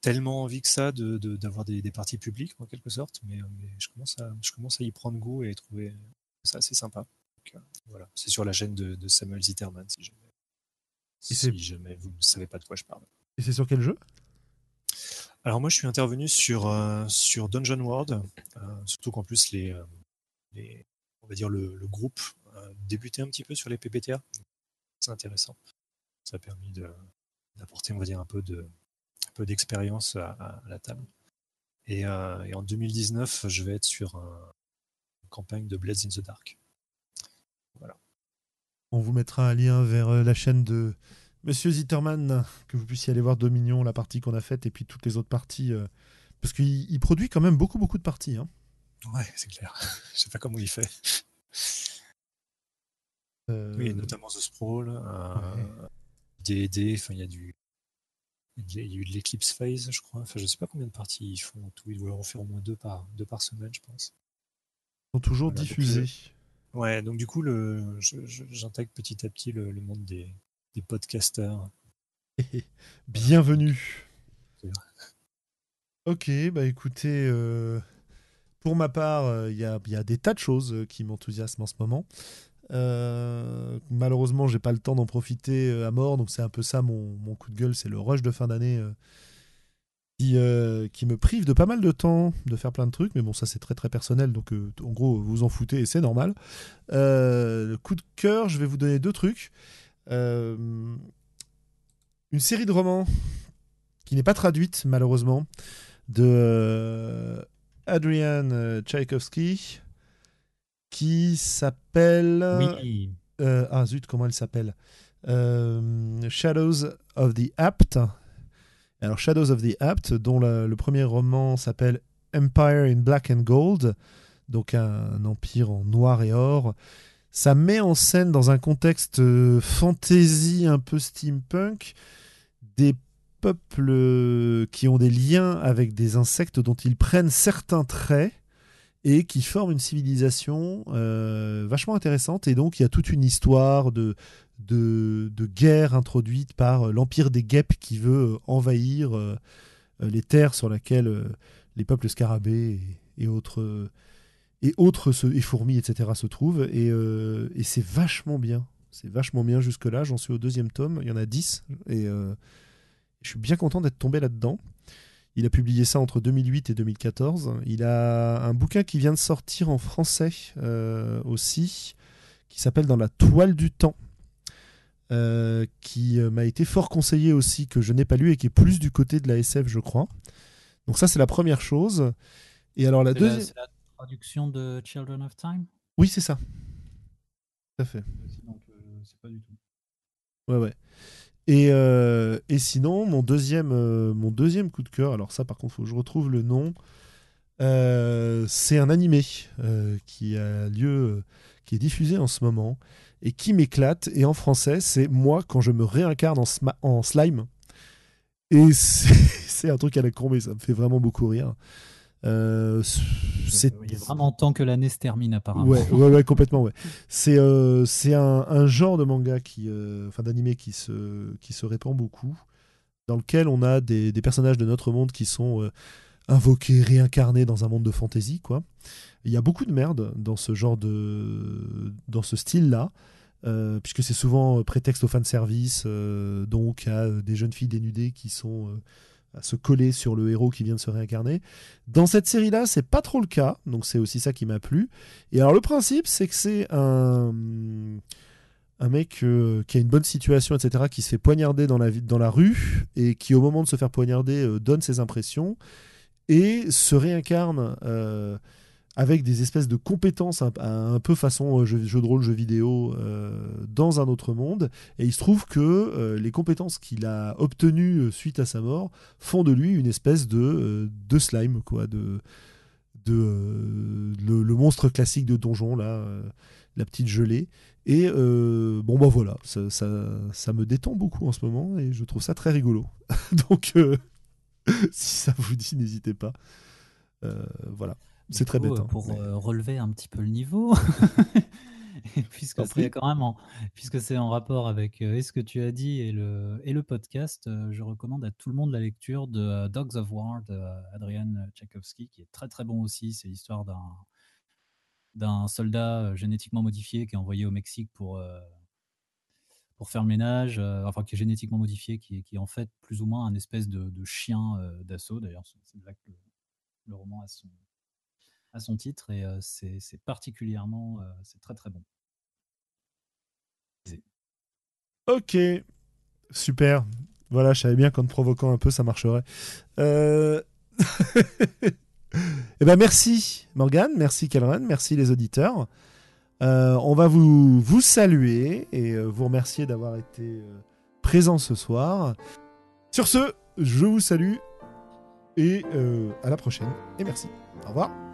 tellement envie que ça de de- d'avoir des, des parties publiques en quelque sorte, mais, mais je commence à je commence à y prendre goût et trouver ça assez sympa. Donc, voilà, c'est sur la chaîne de, de Samuel Zitterman si jamais, Et c'est- si jamais vous ne savez pas de quoi je parle. Et c'est sur quel jeu? Alors moi je suis intervenu sur euh, sur Dungeon World, euh, surtout qu'en plus les, on va dire le, groupe euh, débutait un petit peu sur les PPTA, c'est intéressant. Ça a permis d'apporter on va dire un peu d'expérience à, la table. Et, euh, en 2019 je vais être sur un- une campagne de Blades in the Dark. On vous mettra un lien vers euh, la chaîne de Monsieur Zitterman, que vous puissiez aller voir Dominion, la partie qu'on a faite, et puis toutes les autres parties. parce qu'il il produit quand même beaucoup, beaucoup de parties. hein. Ouais, c'est clair. Je sais pas comment il fait. Euh, Oui, notamment The Sprawl, euh, ouais. D&D, enfin il y a du... Il y a eu de l'Eclipse Phase, je crois. Enfin, je sais pas combien de parties ils font tout. Ils doivent en faire au moins deux par, deux par semaine, je pense. sont toujours Voilà, donc, diffusés. Ouais, donc du coup, le, j'intègre petit à petit le, le monde des, des podcasters. Bienvenue. Ok, bah écoutez, euh, pour ma part, euh, il y, a, des tas de choses euh, qui m'enthousiasment en ce moment. Euh, malheureusement, j'ai pas le temps d'en profiter euh, à mort, donc c'est un peu ça mon, coup de gueule, c'est le rush de fin d'année qui, me prive de pas mal de temps de faire plein de trucs, mais bon, ça c'est très très personnel, donc en gros, vous en foutez et c'est normal. Coup de cœur, je vais vous donner deux trucs. Une série de romans qui n'est pas traduite malheureusement de Adrian euh, Tchaïkovski qui s'appelle Oui. euh, ah zut comment elle s'appelle? Euh, Shadows of the Apt. Alors Shadows of the Apt dont la- le premier roman s'appelle Empire in Black and Gold donc un, un empire en noir et or. Ça met en scène dans un contexte euh, fantasy un peu steampunk des peuples euh, qui ont des liens avec des insectes dont ils prennent certains traits et qui forment une civilisation euh, vachement intéressante. Et donc, il y a toute une histoire de, de, de guerre introduite par euh, l'Empire des Guêpes qui veut envahir les terres sur lesquelles les peuples scarabées et, autres, et autres et fourmis, etc., se trouvent. Et, et c'est vachement bien. C'est vachement bien jusque-là. J'en suis au deuxième tome. Il y en a 10. Et je suis bien content d'être tombé là-dedans. Il a publié ça entre 2008 et 2014. Il a un bouquin qui vient de sortir en français euh, aussi, qui s'appelle Dans la toile du temps, euh, qui euh, m'a été fort conseillé aussi, que je n'ai pas lu et qui est plus du côté de la SF, je crois. Donc ça, c'est la première chose. Et alors la deuxième... c'est la traduction de Children of Time? Oui, c'est ça. Tout à fait. Donc, euh, c'est pas du tout. Ouais, ouais. Et, euh, et sinon, mon deuxième, euh, mon deuxième coup de cœur, alors ça par contre, faut que je retrouve le nom, euh, c'est un animé qui a lieu, qui est diffusé en ce moment et qui m'éclate. Et en français, c'est moi quand je me réincarne en, en slime. Et c'est c'est un truc à la con, mais ça me fait vraiment beaucoup rire. Euh, c'est Il est vraiment temps que l'année se termine, apparemment. Ouais, ouais, ouais, complètement, ouais. C'est euh, c'est un, un genre de manga qui, euh, enfin d'animé qui se, qui se répand beaucoup, dans lequel on a des, des personnages de notre monde qui sont euh, invoqués, réincarnés dans un monde de fantasy, quoi. Il y a beaucoup de merde dans ce genre de, dans ce style-là. euh, puisque c'est souvent prétexte au fan service, donc à des jeunes filles dénudées qui sont euh, à se coller sur le héros qui vient de se réincarner. Dans cette série-là, c'est pas trop le cas, donc c'est aussi ça qui m'a plu. Et alors le principe, c'est que c'est un mec euh, qui a une bonne situation, etc., qui se fait poignarder dans la, vi- dans la rue et qui, au moment de se faire poignarder, euh, donne ses impressions et se réincarne euh, avec des espèces de compétences un, peu façon euh, jeu, de rôle, jeu vidéo euh, dans un autre monde. Et il se trouve que euh, les compétences qu'il a obtenues suite à sa mort font de lui une espèce de, slime, quoi, de, le, monstre classique de donjon, là, la petite gelée. Et bon, bah voilà, ça, me détend beaucoup en ce moment et je trouve ça très rigolo. Donc, si ça vous dit, n'hésitez pas. Voilà, c'est très coup, bête. euh, hein, Pour mais- euh, relever un petit peu le niveau, puisque c'est quand même en, puisque c'est en rapport avec euh, et ce que tu as dit et le, et le podcast, euh, je recommande à tout le monde la lecture de Dogs of War de Adrian Tchaikovsky, qui est très très bon aussi. C'est l'histoire d'un d'un soldat génétiquement modifié qui est envoyé au Mexique pour euh, pour faire le ménage, enfin qui est génétiquement modifié, qui est, qui est en fait plus ou moins un espèce de, de chien d'assaut. D'ailleurs, c'est là que le, le roman a son, a son titre et c'est particulièrement, c'est très très bon. Ok, super. Voilà, je savais bien qu'en te provoquant un peu, ça marcherait. Euh... eh ben merci Morgane, merci Kelren, merci les auditeurs. On va vous, vous saluer et vous remercier d'avoir été présent ce soir. Sur ce, je vous salue et à la prochaine. Et merci. Au revoir.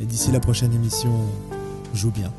Et d'ici la prochaine émission, joue bien.